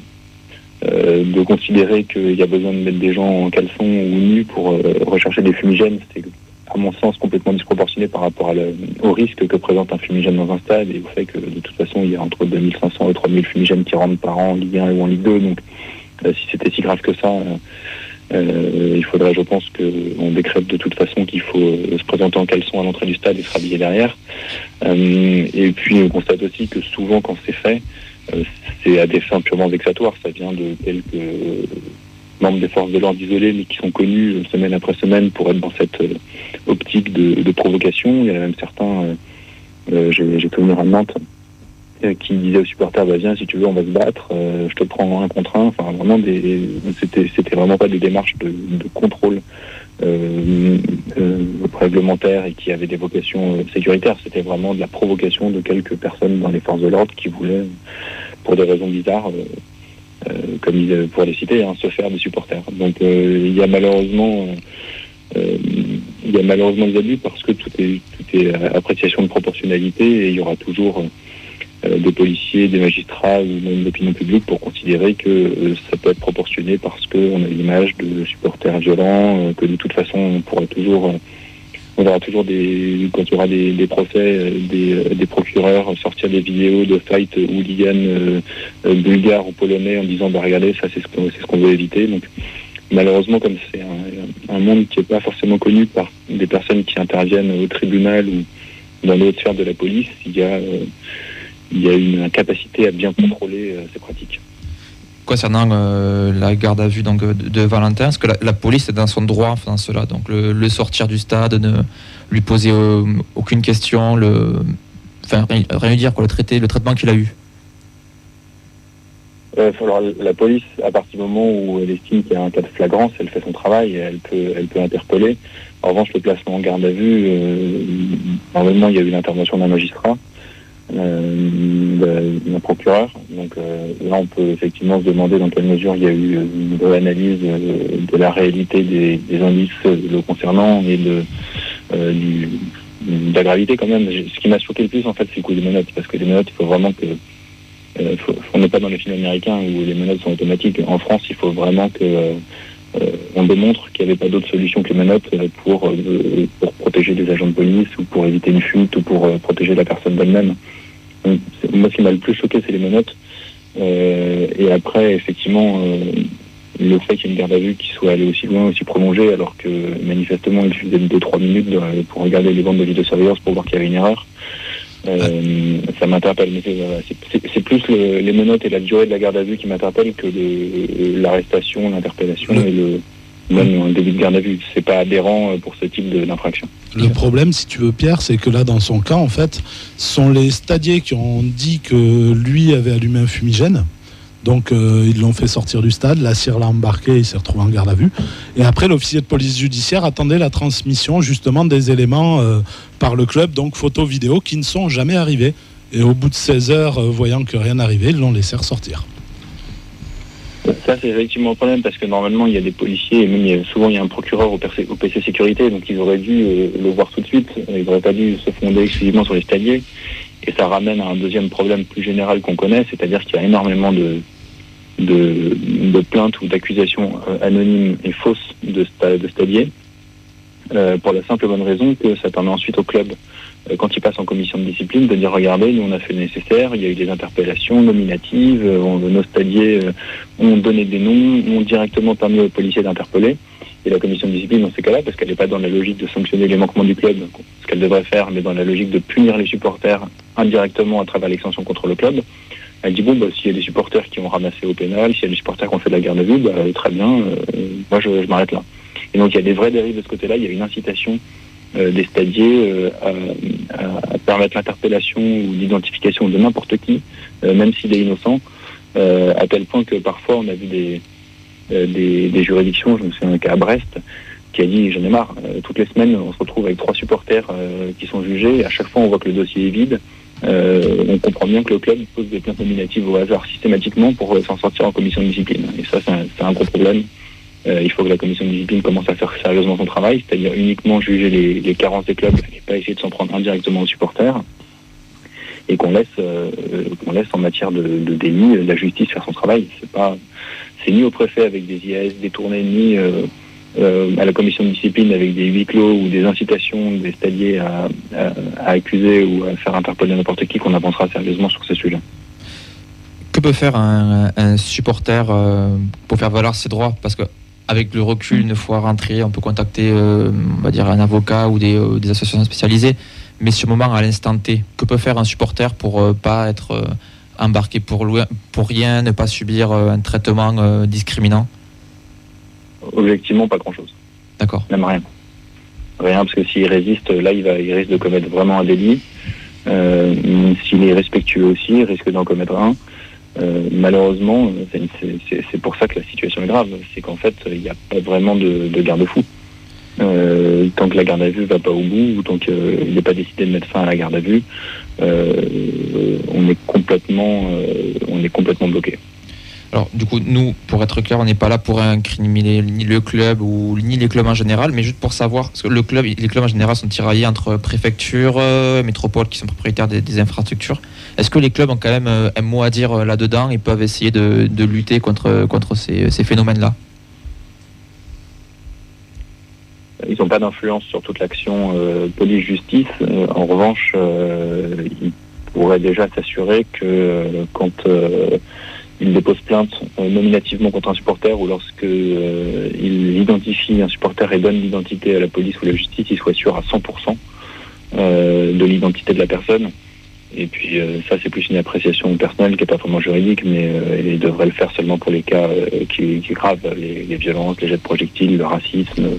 [SPEAKER 7] de, de considérer qu'il y a besoin de mettre des gens en caleçon ou nus pour rechercher des fumigènes, c'est à mon sens complètement disproportionné par rapport à au risque que présente un fumigène dans un stade et au fait que de toute façon, il y a entre 2500 et 3000 fumigènes qui rentrent par an en Ligue 1 ou en Ligue 2. Donc, euh, si c'était si grave que ça, euh, euh, il faudrait, je pense, qu'on décrète de toute façon qu'il faut euh, se présenter en caleçon à l'entrée du stade et se rhabiller derrière. Euh, et puis, on constate aussi que souvent, quand c'est fait, euh, c'est à des fins purement vexatoires. Ça vient de quelques membres des forces de l'ordre isolés, mais qui sont connus euh, semaine après semaine pour être dans cette euh, optique de, de provocation. Il y en a même certains, j'ai souvenir à Nantes, qui disaient aux supporters bah, viens si tu veux on va se battre euh, je te prends un contre un. Enfin vraiment des c'était c'était vraiment pas des démarches de, de contrôle euh, euh, réglementaire et qui avaient des vocations euh, sécuritaires. C'était vraiment de la provocation de quelques personnes dans les forces de l'ordre qui voulaient pour des raisons bizarres euh, euh, comme ils pour les citer hein, se faire des supporters. Donc euh, il y a malheureusement euh, il y a malheureusement des abus parce que tout est tout est euh, appréciation de proportionnalité et il y aura toujours euh, euh, des policiers, des magistrats ou même l'opinion publique pour considérer que euh, ça peut être proportionné parce qu'on a l'image de supporters violents, euh, que de toute façon on pourra toujours, euh, on aura toujours des, quand il y aura des, des procès, euh, des, euh, des procureurs sortir des vidéos de fight hooligan euh, euh, bulgares ou polonais en disant bah regardez ça c'est ce qu'on c'est ce qu'on veut éviter. Donc malheureusement comme c'est un, un monde qui n'est pas forcément connu par des personnes qui interviennent au tribunal ou dans d'autres sphères de la police il y a euh, il y a une capacité à bien contrôler euh, ces pratiques.
[SPEAKER 1] Concernant euh, la garde à vue donc, de, de Valentin, est-ce que la, la police est dans son droit en faisant cela? Donc le, le sortir du stade, ne lui poser euh, aucune question, le, enfin rien, lui dire, quoi, le, traiter, le traitement qu'il a eu?
[SPEAKER 7] Euh, alors, la police, à partir du moment où elle estime qu'il y a un cas de flagrance, elle fait son travail et elle peut, elle peut interpeller. En revanche, le placement en garde à vue, euh, normalement, il y a eu l'intervention d'un magistrat. D'un procureur. Donc là, on peut effectivement se demander dans quelle mesure il y a eu une vraie analyse de la réalité des, indices le concernant et de, la gravité quand même. Ce qui m'a choqué le plus, en fait, c'est le coup des menottes, parce que les menottes, il faut vraiment que on n'est pas dans les films américains où les menottes sont automatiques. En France, il faut vraiment que euh, on démontre qu'il n'y avait pas d'autre solution que les menottes euh, pour, euh, pour protéger les agents de police ou pour éviter une fuite ou pour protéger la personne d'elle-même. Moi, ce qui m'a le plus choqué, c'est les menottes. et après, effectivement, le fait qu'il y ait une garde à vue qui soit allée aussi loin, aussi prolongée, alors que manifestement, il suffisait de 2-3 minutes pour regarder les bandes de vidéosurveillance pour voir qu'il y avait une erreur. Euh, ça m'interpelle. Mais c'est plus les menottes et la durée de la garde à vue qui m'interpellent que l'arrestation, l'interpellation et le même un début de garde à vue. C'est pas adhérent euh, pour ce type d'infraction.
[SPEAKER 4] Le problème, si tu veux, Pierre, c'est que là, dans son cas, en fait, ce sont les stadiers qui ont dit que lui avait allumé un fumigène. Donc euh, ils l'ont fait sortir du stade, la cire l'a embarqué, il s'est retrouvé en garde à vue. Et après, l'officier de police judiciaire attendait la transmission justement des éléments euh, par le club, donc photos, vidéos, qui ne sont jamais arrivés. Et au bout de 16 heures, euh, voyant que rien n'arrivait, ils l'ont laissé ressortir.
[SPEAKER 7] Ça, c'est effectivement un problème parce que normalement, il y a des policiers et même souvent, il y a un procureur au PC, Sécurité, donc ils auraient dû le voir tout de suite. Ils n'auraient pas dû se fonder exclusivement sur les stadiers. Et ça ramène à un deuxième problème plus général qu'on connaît, c'est-à-dire qu'il y a énormément de, de, plaintes ou d'accusations euh, anonymes et fausses de, de stadiers, euh, pour la simple bonne raison que ça permet ensuite au club, euh, quand il passe en commission de discipline, de dire regardez, nous on a fait le nécessaire, il y a eu des interpellations nominatives, nos stadiers ont donné des noms, ont directement permis aux policiers d'interpeller. Et la commission de discipline, dans ces cas-là, parce qu'elle n'est pas dans la logique de sanctionner les manquements du club, ce qu'elle devrait faire, mais dans la logique de punir les supporters indirectement à travers l'extension contre le club, elle dit bon, bah, s'il y a des supporters qui ont ramassé au pénal, s'il y a des supporters qui ont fait de la garde à vue, bah, très bien, euh, moi je, m'arrête là. Et donc il y a des vraies dérives de ce côté-là, il y a une incitation euh, des stadiers euh, à, permettre l'interpellation ou l'identification de n'importe qui, même s'il est innocent, à tel point que parfois on a vu des, des, juridictions, je me souviens à Brest, qui a dit j'en ai marre, toutes les semaines on se retrouve avec trois supporters qui sont jugés, à chaque fois on voit que le dossier est vide, euh, on comprend bien que le club pose des plaintes nominatives au hasard systématiquement pour euh, s'en sortir en commission de discipline. Et ça, c'est un, gros problème. Euh, il faut que la commission de discipline commence à faire sérieusement son travail, c'est-à-dire uniquement juger les, carences des clubs et pas essayer de s'en prendre indirectement aux supporters. Et qu'on laisse, qu'on laisse en matière de, de, délit la justice faire son travail. C'est pas, c'est ni au préfet avec des IAS détournés, ni euh, à la commission de discipline avec des huis clos ou des incitations des stadiers à, accuser ou à faire interpeller n'importe qui qu'on avancera sérieusement sur ce sujet.
[SPEAKER 1] Que peut faire un, supporter euh, pour faire valoir ses droits? Parce que avec le recul, une fois rentré, on peut contacter, euh, on va dire, un avocat ou des, associations spécialisées. Mais ce moment, à l'instant T, que peut faire un supporter pour pas être embarqué pour rien, ne pas subir un traitement discriminant?
[SPEAKER 7] Objectivement, pas grand-chose.
[SPEAKER 1] D'accord.
[SPEAKER 7] Même rien. Rien, parce que s'il résiste, là, il, va, il risque de commettre vraiment un délit. Euh, s'il est respectueux aussi, il risque d'en commettre un. Euh, malheureusement, c'est pour ça que la situation est grave. C'est qu'en fait, il n'y a pas vraiment de, garde-fou. Euh, tant que la garde à vue va pas au bout, ou tant qu'il n'est pas décidé de mettre fin à la garde à vue, on est complètement, on est complètement bloqué.
[SPEAKER 1] Alors, du coup, nous, pour être clair, on n'est pas là pour incriminer ni le club ou ni les clubs en général, mais juste pour savoir, parce que le club, les clubs en général sont tiraillés entre préfectures, euh, métropoles qui sont propriétaires des, infrastructures. Est-ce que les clubs ont quand même euh, un mot à dire euh, là-dedans et peuvent essayer de, lutter contre, contre ces, phénomènes-là?
[SPEAKER 7] Ils n'ont pas d'influence sur toute l'action police-justice. en revanche, ils pourraient déjà s'assurer que quand il dépose plainte euh, nominativement contre un supporter ou lorsque euh, il identifie un supporter et donne l'identité à la police ou la justice, il soit sûr à 100% euh, de l'identité de la personne. Et puis ça, c'est plus une appréciation personnelle qui n'est pas vraiment juridique, mais il devrait le faire seulement pour les cas qui, qui graves, les, les, violences, les jets de projectiles, le racisme,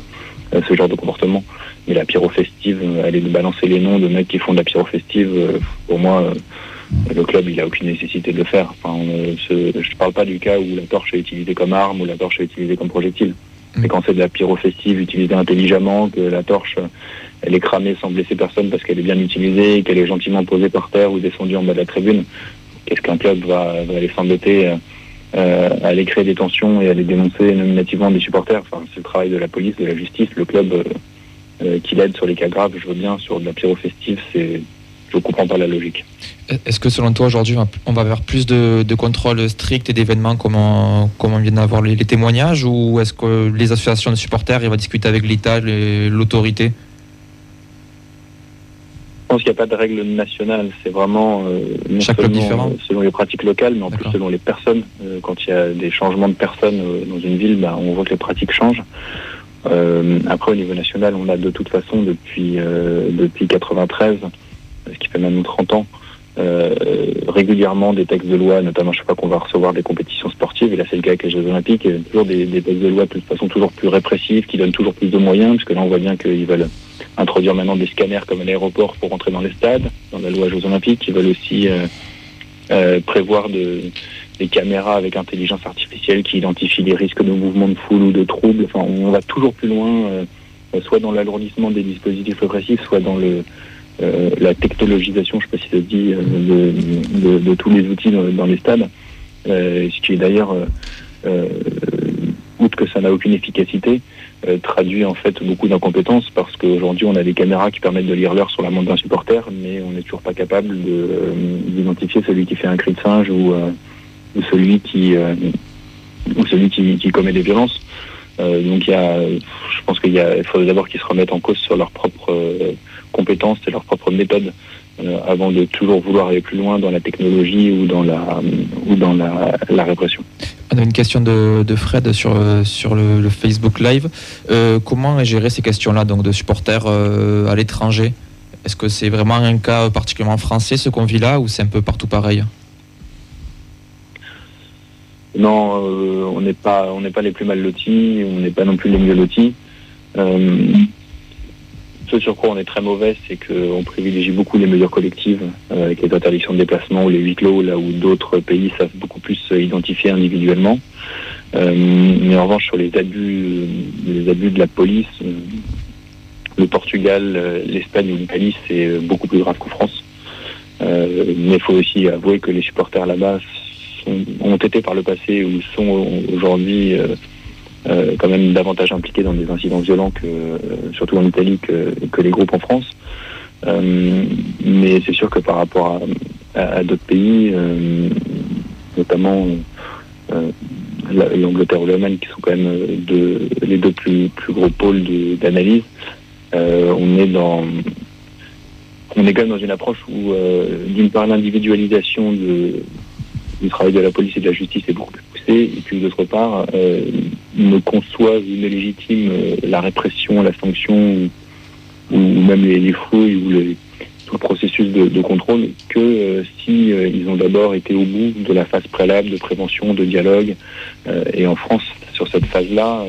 [SPEAKER 7] ce genre de comportement. Mais la pyrofestive, aller balancer les noms de mecs qui font de la pyrofestive, pour moi, le club, il n'a aucune nécessité de le faire. je ne parle pas du cas où la torche est utilisée comme arme ou la torche est utilisée comme projectile. Et
[SPEAKER 1] Mm.
[SPEAKER 7] quand c'est de la pyro festive utilisée intelligemment, que la torche, elle est cramée sans blesser personne parce qu'elle est bien utilisée, qu'elle est gentiment posée par terre ou descendue en bas de la tribune, qu'est-ce qu'un club va, va aller s'embêter euh, euh, à aller créer des tensions et à les dénoncer nominativement des supporters? Enfin, c'est le travail de la police, de la justice, le club euh, euh, qui l'aide sur les cas graves, je veux bien, sur de la pyro festive, c'est... Je comprends pas la logique.
[SPEAKER 1] Est-ce que selon toi aujourd'hui on va- vers plus de, de contrôles stricts et d'événements comme on, comme on vient d'avoir les, les témoignages ou est-ce que les associations de supporters ils vont discuter avec l'État, l'autorité?
[SPEAKER 7] Je pense qu'il n'y a pas de règle nationale, c'est vraiment euh, non
[SPEAKER 1] Chaque club
[SPEAKER 7] seulement,
[SPEAKER 1] différent.
[SPEAKER 7] euh, selon les pratiques locales, mais en plus selon les personnes. Euh, quand il y a des changements de personnes euh, dans une ville, ben, on voit que les pratiques changent. Euh, après, au niveau national, on a de toute façon depuis euh, depuis 93, ce qui fait maintenant 30 ans, euh, régulièrement des textes de loi, notamment chaque fois qu'on va recevoir des compétitions sportives, et là c'est le cas avec les Jeux Olympiques, toujours des, textes de loi de toute façon toujours plus répressifs, qui donnent toujours plus de moyens, puisque là on voit bien qu'ils veulent introduire maintenant des scanners comme à l'aéroport pour entrer dans les stades, dans la loi Jeux Olympiques. Ils veulent aussi euh, euh, prévoir de, des caméras avec intelligence artificielle qui identifient les risques de mouvement de foule ou de troubles. Enfin, on va toujours plus loin, soit dans l'alourdissement des dispositifs répressifs, soit dans le, euh, la technologisation, je ne sais pas si ça se dit, euh, de, de- de tous les outils dans, dans les stades. Euh, ce qui est d'ailleurs, outre que ça n'a aucune efficacité, traduit en fait beaucoup d'incompétences parce qu'aujourd'hui on a des caméras qui permettent de lire l'heure sur la montre d'un supporter, mais on n'est toujours pas capable de, d'identifier celui qui fait un cri de singe ou, ou celui qui ou celui qui, qui commet des violences. Euh, donc il y a, je pense qu'il faudrait d'abord qu'ils se remettent en cause sur leurs propres euh, compétences et leurs propres méthodes euh, avant de toujours vouloir aller plus loin dans la technologie ou dans la ou dans la, la répression.
[SPEAKER 1] On a une question de, de Fred sur, sur le, le Facebook Live. Euh, comment géré ces questions-là donc de supporters euh, à l'étranger? Est-ce que c'est vraiment un cas particulièrement français ce qu'on vit là ou c'est un peu partout pareil?
[SPEAKER 7] Non, on n'est pas, on n'est pas les plus mal lotis, on n'est pas non plus les mieux lotis. Euh, ce sur quoi on est très mauvais, c'est qu'on privilégie beaucoup les mesures collectives, euh, avec les interdictions de déplacement ou les huis clos, là où d'autres pays savent beaucoup plus euh, identifier individuellement. Euh, mais en revanche, sur les abus, euh, les abus de la police, le Portugal, l'Espagne ou l'Italie, c'est beaucoup plus grave qu'en France. Mais il faut aussi avouer que les supporters là-bas ont été par le passé ou sont aujourd'hui euh, quand même davantage impliqués dans des incidents violents que, euh, surtout en Italie, que, que les groupes en France. Euh, mais c'est sûr que par rapport à, d'autres pays, notamment la- l'Angleterre ou l'Allemagne, qui sont quand même les deux plus, plus gros pôles d'analyse, on est dans on est quand même dans une approche où, d'une part, l'individualisation du travail de la police et de la justice est beaucoup plus et puis d'autre part, euh, ne conçoivent ou ne légitiment euh, la répression, la sanction, ou, même les, les fouilles ou les, tout le processus de, contrôle que euh, si euh, ils ont d'abord été au bout de la phase préalable de prévention, de dialogue. Euh, et en France, sur cette phase-là,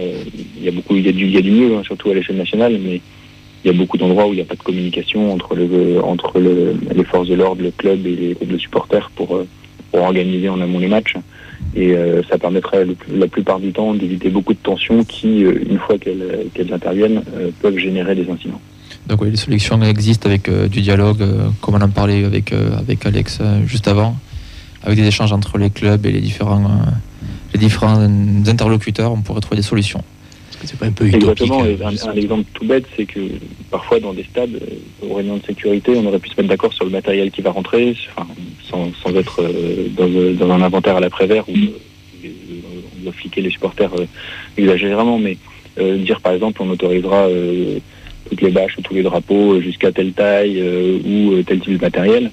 [SPEAKER 7] il y a beaucoup, il y a du, du mieux, hein, surtout à l'échelle nationale, mais il y a beaucoup d'endroits où il n'y a pas de communication entre, le, entre le, les forces de l'ordre, le club et les groupes de supporters pour organiser en amont les matchs. Et euh, ça permettrait la plupart du temps d'éviter beaucoup de tensions qui, euh, une fois qu'elles qu'elles interviennent, euh, peuvent générer des incidents.
[SPEAKER 1] Donc oui, les solutions existent avec euh, du dialogue, euh, comme on en parlait avec, euh, avec Alex euh, juste avant, avec des échanges entre les clubs et les différents, euh, les différents interlocuteurs, on pourrait trouver des solutions.
[SPEAKER 8] C'est pas un peu utopique
[SPEAKER 7] Exactement. Et un, exemple tout bête, c'est que parfois dans des stades, euh, aux réunions de sécurité, on aurait pu se mettre d'accord sur le matériel qui va rentrer, enfin, sans, sans être euh, dans, euh, dans un inventaire à l'après-vert où on doit fliquer les supporters exagérément, mais euh, dire par exemple on autorisera euh, toutes les bâches ou tous les drapeaux jusqu'à telle taille euh, ou tel type de matériel.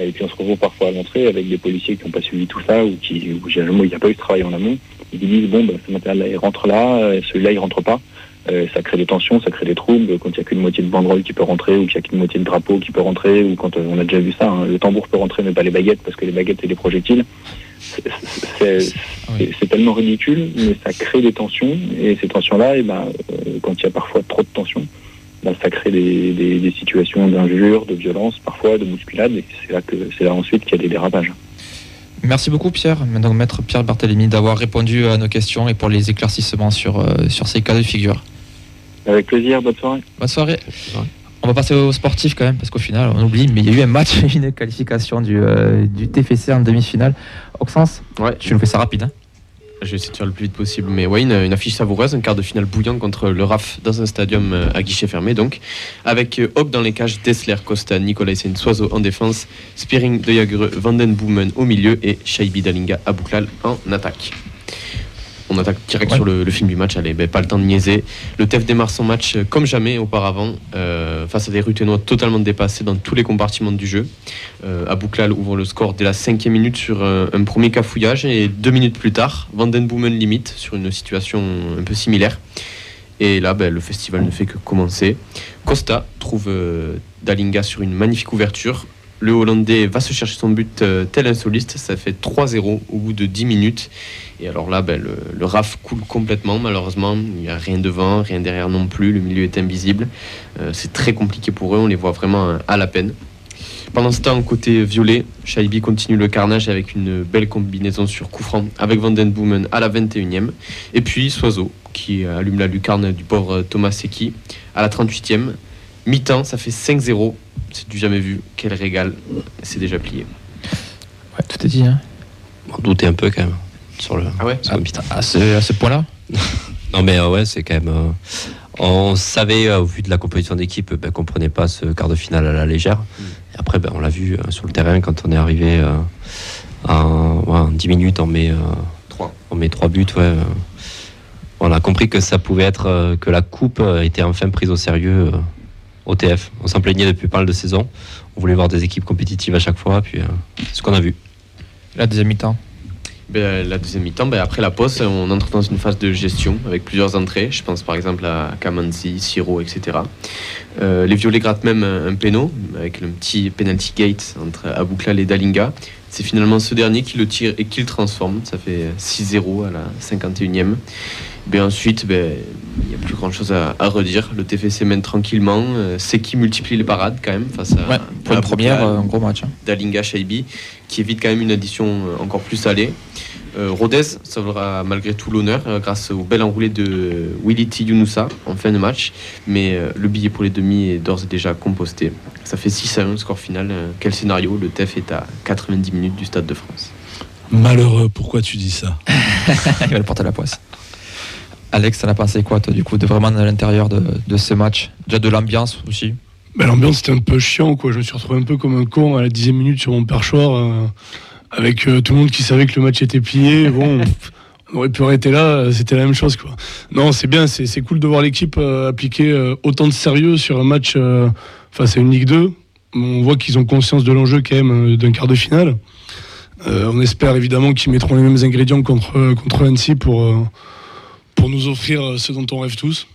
[SPEAKER 7] Et puis on se retrouve parfois à l'entrée avec des policiers qui n'ont pas suivi tout ça ou qui, où généralement il n'y a pas eu de travail en amont. Ils disent bon, ben, ce matériel-là il rentre là, euh, celui-là il rentre pas. Euh, ça crée des tensions, ça crée des troubles. Quand il n'y a qu'une moitié de banderole qui peut rentrer ou qu'il n'y a qu'une moitié de drapeau qui peut rentrer ou quand euh, on a déjà vu ça, hein, le tambour peut rentrer mais pas les baguettes parce que les baguettes c'est des projectiles. C'est-
[SPEAKER 1] Ah
[SPEAKER 7] c'est tellement ridicule, mais ça crée des tensions et ces tensions-là, et ben, euh, quand il y a parfois trop de tensions, ben, ça crée des, des- des situations d'injures, de violence, parfois de bousculade, et c'est là que c'est là ensuite qu'il y a des dérapages.
[SPEAKER 1] Merci beaucoup Pierre, donc maître Pierre Barthélémy, d'avoir répondu à nos questions et pour les éclaircissements sur, euh, sur ces cas de figure.
[SPEAKER 7] Avec plaisir, bonne soirée.
[SPEAKER 1] Bonne soirée. On va passer aux sportifs quand même, parce qu'au final, on oublie, mais il y a eu un match, une qualification du, euh, du TFC en demi-finale. Oxens,
[SPEAKER 5] Ouais,
[SPEAKER 1] tu nous fais ça rapide. Hein
[SPEAKER 5] Je vais essayer de faire le plus vite possible. Mais ouais, une, affiche savoureuse, un quart de finale bouillant contre le RAF dans un stadium euh, à guichet fermé. Donc, avec euh, Hawk dans les cages, Dessler, Costa, Nicolaisen, Soiseau en défense, Spearing, De Jager, Vandenboomen au milieu et Shaibi Dalinga à en attaque. On attaque direct
[SPEAKER 1] Ouais.
[SPEAKER 5] sur le, le film du match. Allez, ben, pas le temps de niaiser. Le TEF démarre son match euh, comme jamais auparavant, euh, face à des Ruténois totalement dépassés dans tous les compartiments du jeu. Euh, Abouklal ouvre le score dès la cinquième minute sur un, un premier cafouillage et deux minutes plus tard, Vandenboomen limite sur une situation un peu similaire. Et là, ben, le festival ne fait que commencer. Costa trouve euh, Dalinga sur une magnifique ouverture. Le Hollandais va se chercher son but euh, tel un soliste. Ça fait 3-0 au bout de 10 minutes. Et alors là, ben, le, RAF coule complètement, malheureusement. Il n'y a rien devant, rien derrière non plus. Le milieu est invisible. Euh, c'est très compliqué pour eux. On les voit vraiment euh, à la peine. Pendant ce temps, côté violet, Shaibi continue le carnage avec une belle combinaison sur coup franc avec Vandenboomen à la 21e. Et puis Soiseau qui allume la lucarne du pauvre Thomas Seki à la 38e. Mi-temps, ça fait 5-0. C'est du jamais vu. Quel régal. C'est déjà plié.
[SPEAKER 1] Ouais, tout est dit. Hein
[SPEAKER 3] On doutait un peu quand même sur le.
[SPEAKER 5] Ah ouais
[SPEAKER 3] sur le mi-temps.
[SPEAKER 1] à ce, à ce point-là
[SPEAKER 3] Non mais euh, ouais, c'est quand même. euh, on savait euh, au vu de la composition d'équipe ben, qu'on prenait pas ce quart de finale à la légère.
[SPEAKER 5] Mm.
[SPEAKER 3] Et après, ben, on l'a vu euh, sur le terrain quand on est arrivé euh, en, ouais, en 10 minutes, on met, euh,
[SPEAKER 5] 3.
[SPEAKER 3] on met trois buts. Ouais, euh. on a compris que ça pouvait être euh, que la coupe était enfin prise au sérieux au TF. On s'en plaignait depuis pas mal de saisons. On voulait voir des équipes compétitives à chaque fois, puis euh, c'est ce qu'on a vu.
[SPEAKER 1] La deuxième mi-temps.
[SPEAKER 5] Ben, la deuxième mi-temps, ben, après la pause, on entre dans une phase de gestion avec plusieurs entrées. Je pense par exemple à Kamanzi, Siro, etc. Euh, les Violets grattent même un, un péno avec le petit penalty gate entre Abouklal et Dalinga. C'est finalement ce dernier qui le tire et qui le transforme. Ça fait 6-0 à la 51e. Ben, ensuite, ben, il n'y a plus grand chose à, à redire. Le TFC mène tranquillement. Euh, c'est qui multiplie les parades quand même face à,
[SPEAKER 1] Ouais, pour une
[SPEAKER 5] à
[SPEAKER 1] première,
[SPEAKER 5] Abouklal.
[SPEAKER 1] euh, un gros match. hein.
[SPEAKER 5] Dalinga Shaibi, qui évite quand même une addition euh, encore plus salée. Euh, Rodez sauvera malgré tout l'honneur euh, grâce au bel enroulé de Willy Younoussa en fin de match, mais euh, le billet pour les demi est d'ores et déjà composté. Ça fait 6 à 1 score final. Euh, quel scénario? Le TEF est à 90 minutes du Stade de France.
[SPEAKER 4] Malheureux, pourquoi tu dis ça?
[SPEAKER 1] Il va le porter à la poisse. Alex, t'en as pensé quoi, toi, du coup, de vraiment à l'intérieur de, de ce match? Déjà de l'ambiance aussi.
[SPEAKER 2] Ben, L'ambiance était un peu chiant, quoi. Je me suis retrouvé un peu comme un con à la dixième minute sur mon perchoir, euh, avec euh, tout le monde qui savait que le match était plié. Bon, on aurait pu arrêter là, euh, c'était la même chose, quoi. Non, c'est bien, c'est cool de voir l'équipe euh, appliquer euh, autant de sérieux sur un match euh, face à une Ligue 2. On voit qu'ils ont conscience de l'enjeu quand même d'un quart de finale. On espère évidemment qu'ils mettront les mêmes ingrédients contre, contre Annecy pour, pour nous offrir euh, ce dont on rêve tous.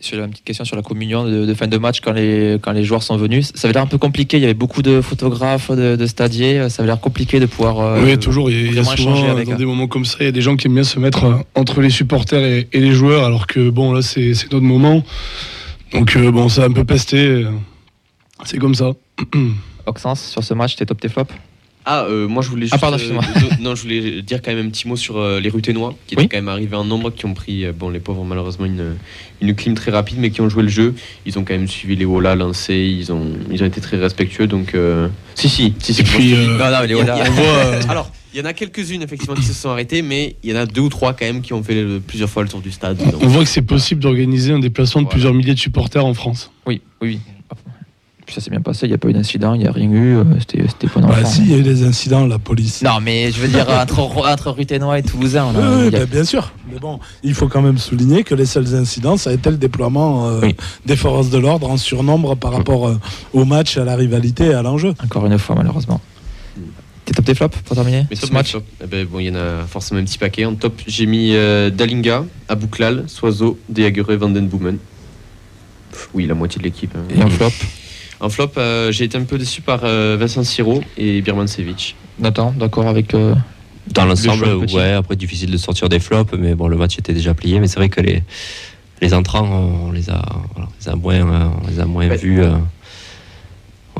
[SPEAKER 1] Sur la petite question sur la communion de, de fin de match quand les, quand les joueurs sont venus, ça avait l'air un peu compliqué. Il y avait beaucoup de photographes, de, de stadiers. Ça avait l'air compliqué de pouvoir. euh,
[SPEAKER 2] Oui, toujours. Il y a, souvent,
[SPEAKER 1] échanger avec,
[SPEAKER 2] dans
[SPEAKER 1] hein.
[SPEAKER 2] des moments comme ça, il y a des gens qui aiment bien se mettre euh, entre les supporters et, et les joueurs, alors que bon, là, c'est notre moment. Donc, euh, bon, ça a un peu pesté. C'est comme ça.
[SPEAKER 1] Oxens, sur ce match, t'es top, tes flop?
[SPEAKER 5] Ah, euh, moi je voulais juste.
[SPEAKER 1] Ah, pardon,
[SPEAKER 5] euh, non, je voulais dire quand même un petit mot sur euh, les Ruténois, qui
[SPEAKER 1] Oui.
[SPEAKER 5] étaient quand même arrivés en nombre, qui ont pris, euh, bon, les pauvres, malheureusement, une, une clim très rapide, mais qui ont joué le jeu. Ils ont quand même suivi les Ola lancés, ils ont, ils ont été très respectueux, donc. Si, si, si, si.
[SPEAKER 2] Et puis,
[SPEAKER 1] Non, non, les Ola-
[SPEAKER 5] Alors, il y en a quelques-unes effectivement qui se sont arrêtées, mais il y en a deux ou trois quand même qui ont fait le- plusieurs fois le tour du stade. donc-
[SPEAKER 2] on voit que c'est possible d'organiser un déplacement de
[SPEAKER 5] Voilà.
[SPEAKER 2] plusieurs milliers de supporters en France.
[SPEAKER 1] Oui, oui. Puis ça s'est bien passé, il n'y a pas eu d'incident, il n'y a rien eu. euh, C'était c'était pas
[SPEAKER 4] Bah,
[SPEAKER 1] enfant.
[SPEAKER 4] si, il y a eu des incidents, la police.
[SPEAKER 1] Non, mais je veux dire, entre, entre Ruténois et Toulousain, on a-
[SPEAKER 4] Oui, oui,
[SPEAKER 1] a-
[SPEAKER 4] bah, bien sûr. Mais bon, il faut quand même souligner que les seuls incidents, ça a été le déploiement euh,
[SPEAKER 1] Oui.
[SPEAKER 4] des forces de l'ordre en surnombre par rapport euh, au match, à la rivalité et à l'enjeu.
[SPEAKER 1] encore une fois, malheureusement. T'es top tes flops pour terminer
[SPEAKER 5] Mais
[SPEAKER 1] ce
[SPEAKER 5] top
[SPEAKER 1] match
[SPEAKER 5] match. Eh ben, bon, il y en a forcément un petit paquet. En top, j'ai mis euh, Dalinga, Abouklal, Soiseau, Deagure, Vandenboomen. Oui, la moitié de l'équipe. hein.
[SPEAKER 1] Et en flop
[SPEAKER 5] En flop, euh, j'ai été un peu déçu par euh, Vincent Siro et Birman Sevic.
[SPEAKER 1] Nathan, d'accord avec. euh,
[SPEAKER 3] Dans l'ensemble,
[SPEAKER 1] petit.
[SPEAKER 3] ouais, après difficile de sortir des flops, mais bon, le match était déjà plié. Mais c'est vrai que les, les entrants, on les a, voilà, on les a moins, on les a moins
[SPEAKER 5] Ouais.
[SPEAKER 3] vus. euh,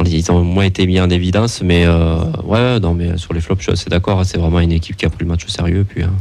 [SPEAKER 3] ils ont moins été mis en évidence, mais euh, ouais, non, mais sur les flops, je suis assez d'accord. C'est vraiment une équipe qui a pris le match au sérieux. Puis, hein.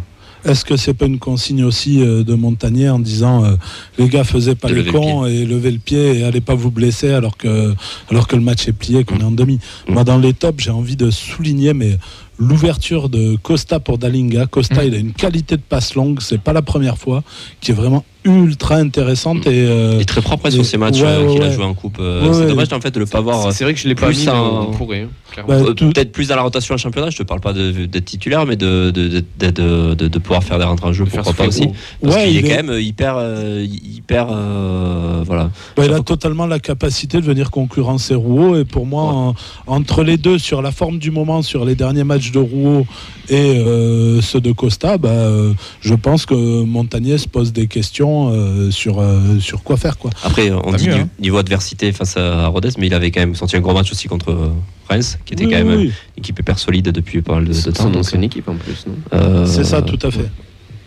[SPEAKER 4] Est-ce que c'est pas une consigne aussi euh, de Montagnier en disant euh, les gars faisaient pas les
[SPEAKER 3] le
[SPEAKER 4] cons et levez le pied et allez pas vous blesser alors que alors que le match est plié qu'on est en demi.
[SPEAKER 3] Mm.
[SPEAKER 4] Moi dans les tops j'ai envie de souligner mais l'ouverture de Costa pour Dalinga. Costa
[SPEAKER 1] Mm.
[SPEAKER 4] il a une qualité de passe longue c'est pas la première fois qui est vraiment ultra intéressante et euh,
[SPEAKER 3] Il est très propre
[SPEAKER 4] et-
[SPEAKER 3] sur ces matchs
[SPEAKER 4] ouais,
[SPEAKER 3] euh,
[SPEAKER 4] ouais,
[SPEAKER 3] qu'il a
[SPEAKER 4] ouais.
[SPEAKER 3] joué en coupe. Euh,
[SPEAKER 4] Ouais,
[SPEAKER 3] c'est
[SPEAKER 4] ouais.
[SPEAKER 3] dommage en fait de le pas voir.
[SPEAKER 5] C'est vrai que je l'ai pas
[SPEAKER 3] plus
[SPEAKER 5] mis,
[SPEAKER 3] en-
[SPEAKER 5] pourrait. hein.
[SPEAKER 4] Bah,
[SPEAKER 3] Euh,
[SPEAKER 4] tout-
[SPEAKER 3] Peut-être plus dans la rotation en championnat, je te parle pas de- d'être titulaire, mais de, de, de, de- de- de pouvoir faire des rentrées en jeu, pourquoi pas aussi. Parce
[SPEAKER 4] Ouais,
[SPEAKER 3] qu'il est quand même hyper, euh, hyper, euh, voilà.
[SPEAKER 4] Bah, il a totalement la capacité de venir concurrencer Rouault et pour moi en- entre les deux sur la forme du moment sur les derniers matchs de Rouault et euh, ceux de Costa bah, euh, je pense que Montagnier se pose des questions euh, sur, euh, sur quoi faire quoi.
[SPEAKER 3] Après, on dit
[SPEAKER 1] mieux,
[SPEAKER 3] du
[SPEAKER 1] hein.
[SPEAKER 3] niveau adversité face à Rodez, mais il avait quand même senti un gros match aussi contre euh, Reims, qui était
[SPEAKER 4] Oui,
[SPEAKER 3] quand même
[SPEAKER 4] oui,
[SPEAKER 3] une équipe hyper solide depuis pas mal de, de
[SPEAKER 5] C'est
[SPEAKER 3] temps. donc,
[SPEAKER 5] ancienne équipe en plus. non?
[SPEAKER 3] euh,
[SPEAKER 4] c'est ça tout à fait.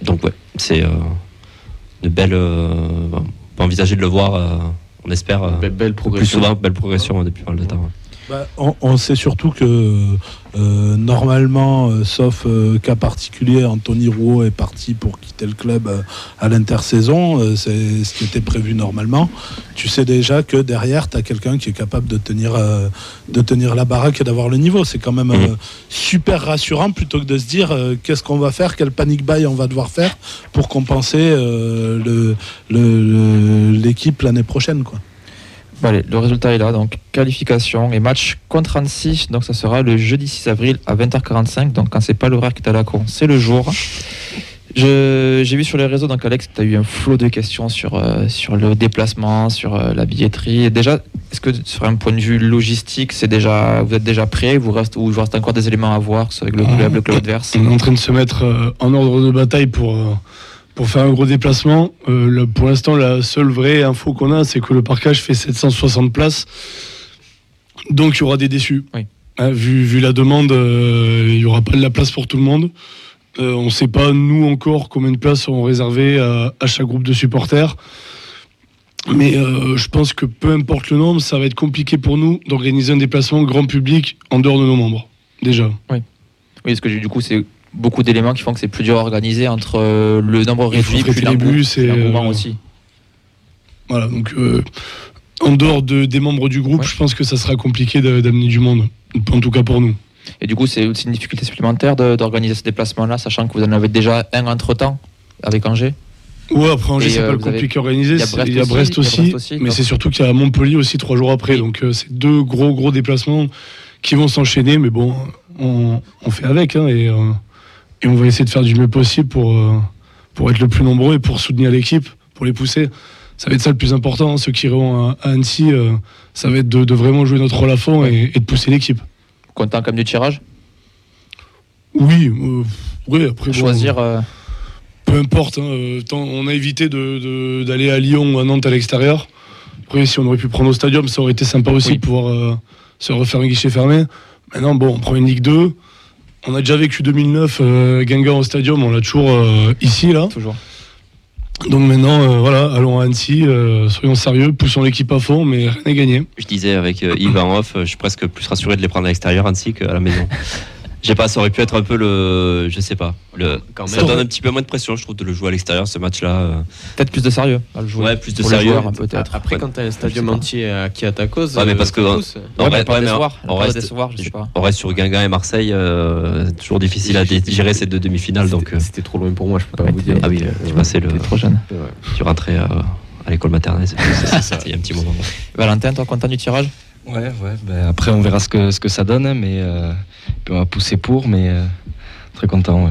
[SPEAKER 3] Donc ouais, c'est euh, une belle. euh, on peut envisager de le voir. euh, on espère euh,
[SPEAKER 5] Belle, belle
[SPEAKER 3] plus souvent, belle progression euh, depuis pas mal de temps.
[SPEAKER 4] Bah, on, sait surtout que euh, normalement, euh, sauf euh, cas particulier, Anthony Rouault est parti pour quitter le club à l'intersaison. c'est ce qui était prévu normalement. Tu sais déjà que derrière, tu as quelqu'un qui est capable de tenir, la baraque et d'avoir le niveau. C'est quand même super rassurant plutôt que de se dire qu'est-ce qu'on va faire, quel panic buy on va devoir faire pour compenser l'équipe l'année prochaine.
[SPEAKER 1] Bon, allez, le résultat est là, donc qualification et match contre Annecy, donc ça sera le jeudi 6 avril à 20h45, donc quand c'est pas l'horaire qui est à la con, c'est le jour. J'ai vu sur les réseaux, donc Alex, tu as eu un flot de questions sur, euh, sur le déplacement, sur euh, la billetterie. Et déjà, est-ce que sur un point de vue logistique, c'est déjà, vous êtes déjà prêt vous reste, ou il vous reste encore des éléments à voir, que ce soit avec le club, le club adverse?
[SPEAKER 2] On est en train de se mettre euh, en ordre de bataille pour, pour faire un gros déplacement. Euh, pour l'instant, la seule vraie info qu'on a, c'est que le parcage fait 760 places. Donc il y aura des déçus.
[SPEAKER 1] Oui.
[SPEAKER 2] Hein, vu, vu la demande, euh, il n'y aura pas de la place pour tout le monde. Euh, on ne sait pas, nous encore, combien de places seront réservées à, à chaque groupe de supporters. Mais je pense que peu importe le nombre, ça va être compliqué pour nous d'organiser un déplacement grand public en dehors de nos membres. Déjà.
[SPEAKER 1] Oui, parce que du coup, c'est beaucoup d'éléments qui font que c'est plus dur à organiser entre euh, le nombre réduit
[SPEAKER 2] traiter
[SPEAKER 1] puis l'engouement
[SPEAKER 2] et, euh,
[SPEAKER 1] aussi.
[SPEAKER 2] Voilà, donc euh, en dehors de, des membres du groupe,
[SPEAKER 1] Ouais.
[SPEAKER 2] je pense que ça sera compliqué d'amener du monde, en tout cas pour nous.
[SPEAKER 1] Et du coup, c'est aussi une difficulté supplémentaire d'organiser ce déplacement-là, sachant que vous en avez déjà un entre-temps avec Angers.
[SPEAKER 2] Ouais, après Angers,
[SPEAKER 1] Et,
[SPEAKER 2] c'est
[SPEAKER 1] euh,
[SPEAKER 2] pas le
[SPEAKER 1] avez-
[SPEAKER 2] compliqué à organiser,
[SPEAKER 1] il y a Brest aussi,
[SPEAKER 2] mais c'est surtout qu'il y a Montpellier aussi trois jours après,
[SPEAKER 1] Oui.
[SPEAKER 2] donc euh, c'est deux gros gros déplacements qui vont s'enchaîner, mais bon, on, on fait avec, hein, et, euh, et on va essayer de faire du mieux possible pour, euh, pour être le plus nombreux et pour soutenir l'équipe, pour les pousser. Ça va être ça le plus important, hein, ceux qui iront à, à Annecy, euh, ça va être de, de vraiment jouer notre rôle à fond et, et de pousser l'équipe.
[SPEAKER 1] Content comme du tirage?
[SPEAKER 2] Oui, euh, oui, après
[SPEAKER 1] Choisir.
[SPEAKER 2] peu importe. hein, tant- on a évité de- de- d'aller à Lyon ou à Nantes à l'extérieur. Après, si on aurait pu prendre au stadium, ça aurait été sympa aussi
[SPEAKER 1] Oui.
[SPEAKER 2] de pouvoir se refaire un guichet fermé. Maintenant, bon, on prend une Ligue 2. On a déjà vécu 2009, euh, Guingamp au stadium, on l'a toujours euh, ici, là.
[SPEAKER 1] toujours.
[SPEAKER 2] Donc maintenant, euh, voilà, allons à Annecy, euh, soyons sérieux, poussons l'équipe à fond, mais rien n'est gagné.
[SPEAKER 3] Je disais avec euh, Yves en off, je suis presque plus rassuré de les prendre à l'extérieur ainsi qu'à la maison. J'ai pas, ça aurait pu être un peu le, je sais pas, le,
[SPEAKER 5] Quand
[SPEAKER 3] ça
[SPEAKER 5] même.
[SPEAKER 3] donne un petit peu moins de pression, je trouve, de le jouer à l'extérieur ce match-là. euh.
[SPEAKER 1] Peut-être plus de sérieux à le jouer.
[SPEAKER 3] Ouais, plus de
[SPEAKER 1] Pour
[SPEAKER 3] sérieux.
[SPEAKER 1] joueurs, hein, peut-être.
[SPEAKER 5] Après, quand t'as un stadium
[SPEAKER 1] Je sais
[SPEAKER 5] entier à- qui est à ta cause,
[SPEAKER 3] Ouais, mais
[SPEAKER 5] euh,
[SPEAKER 3] parce que-
[SPEAKER 5] ça pousse.
[SPEAKER 3] Non,
[SPEAKER 1] Ouais,
[SPEAKER 3] ouais,
[SPEAKER 1] mais pas
[SPEAKER 3] ouais, mais
[SPEAKER 1] décevoir,
[SPEAKER 3] on
[SPEAKER 1] pas
[SPEAKER 3] reste-
[SPEAKER 1] décevoir, je sais pas.
[SPEAKER 3] On reste sur Guingamp et Marseille, euh, toujours difficile à gérer ces deux demi-finales, donc
[SPEAKER 5] C'était-
[SPEAKER 3] euh,
[SPEAKER 5] trop loin pour moi, je peux pas
[SPEAKER 1] Ouais,
[SPEAKER 5] vous dire.
[SPEAKER 3] ah oui, tu passais le,
[SPEAKER 1] T'es trop jeune.
[SPEAKER 3] Tu rentrais euh, à l'école maternelle, c'est c'est ça, il y a un petit moment.
[SPEAKER 1] Valentin, toi, content du tirage?
[SPEAKER 6] Ouais, ouais. ben après, on verra ce que, ce que ça donne, hein, mais euh, on va pousser pour, mais euh, très content.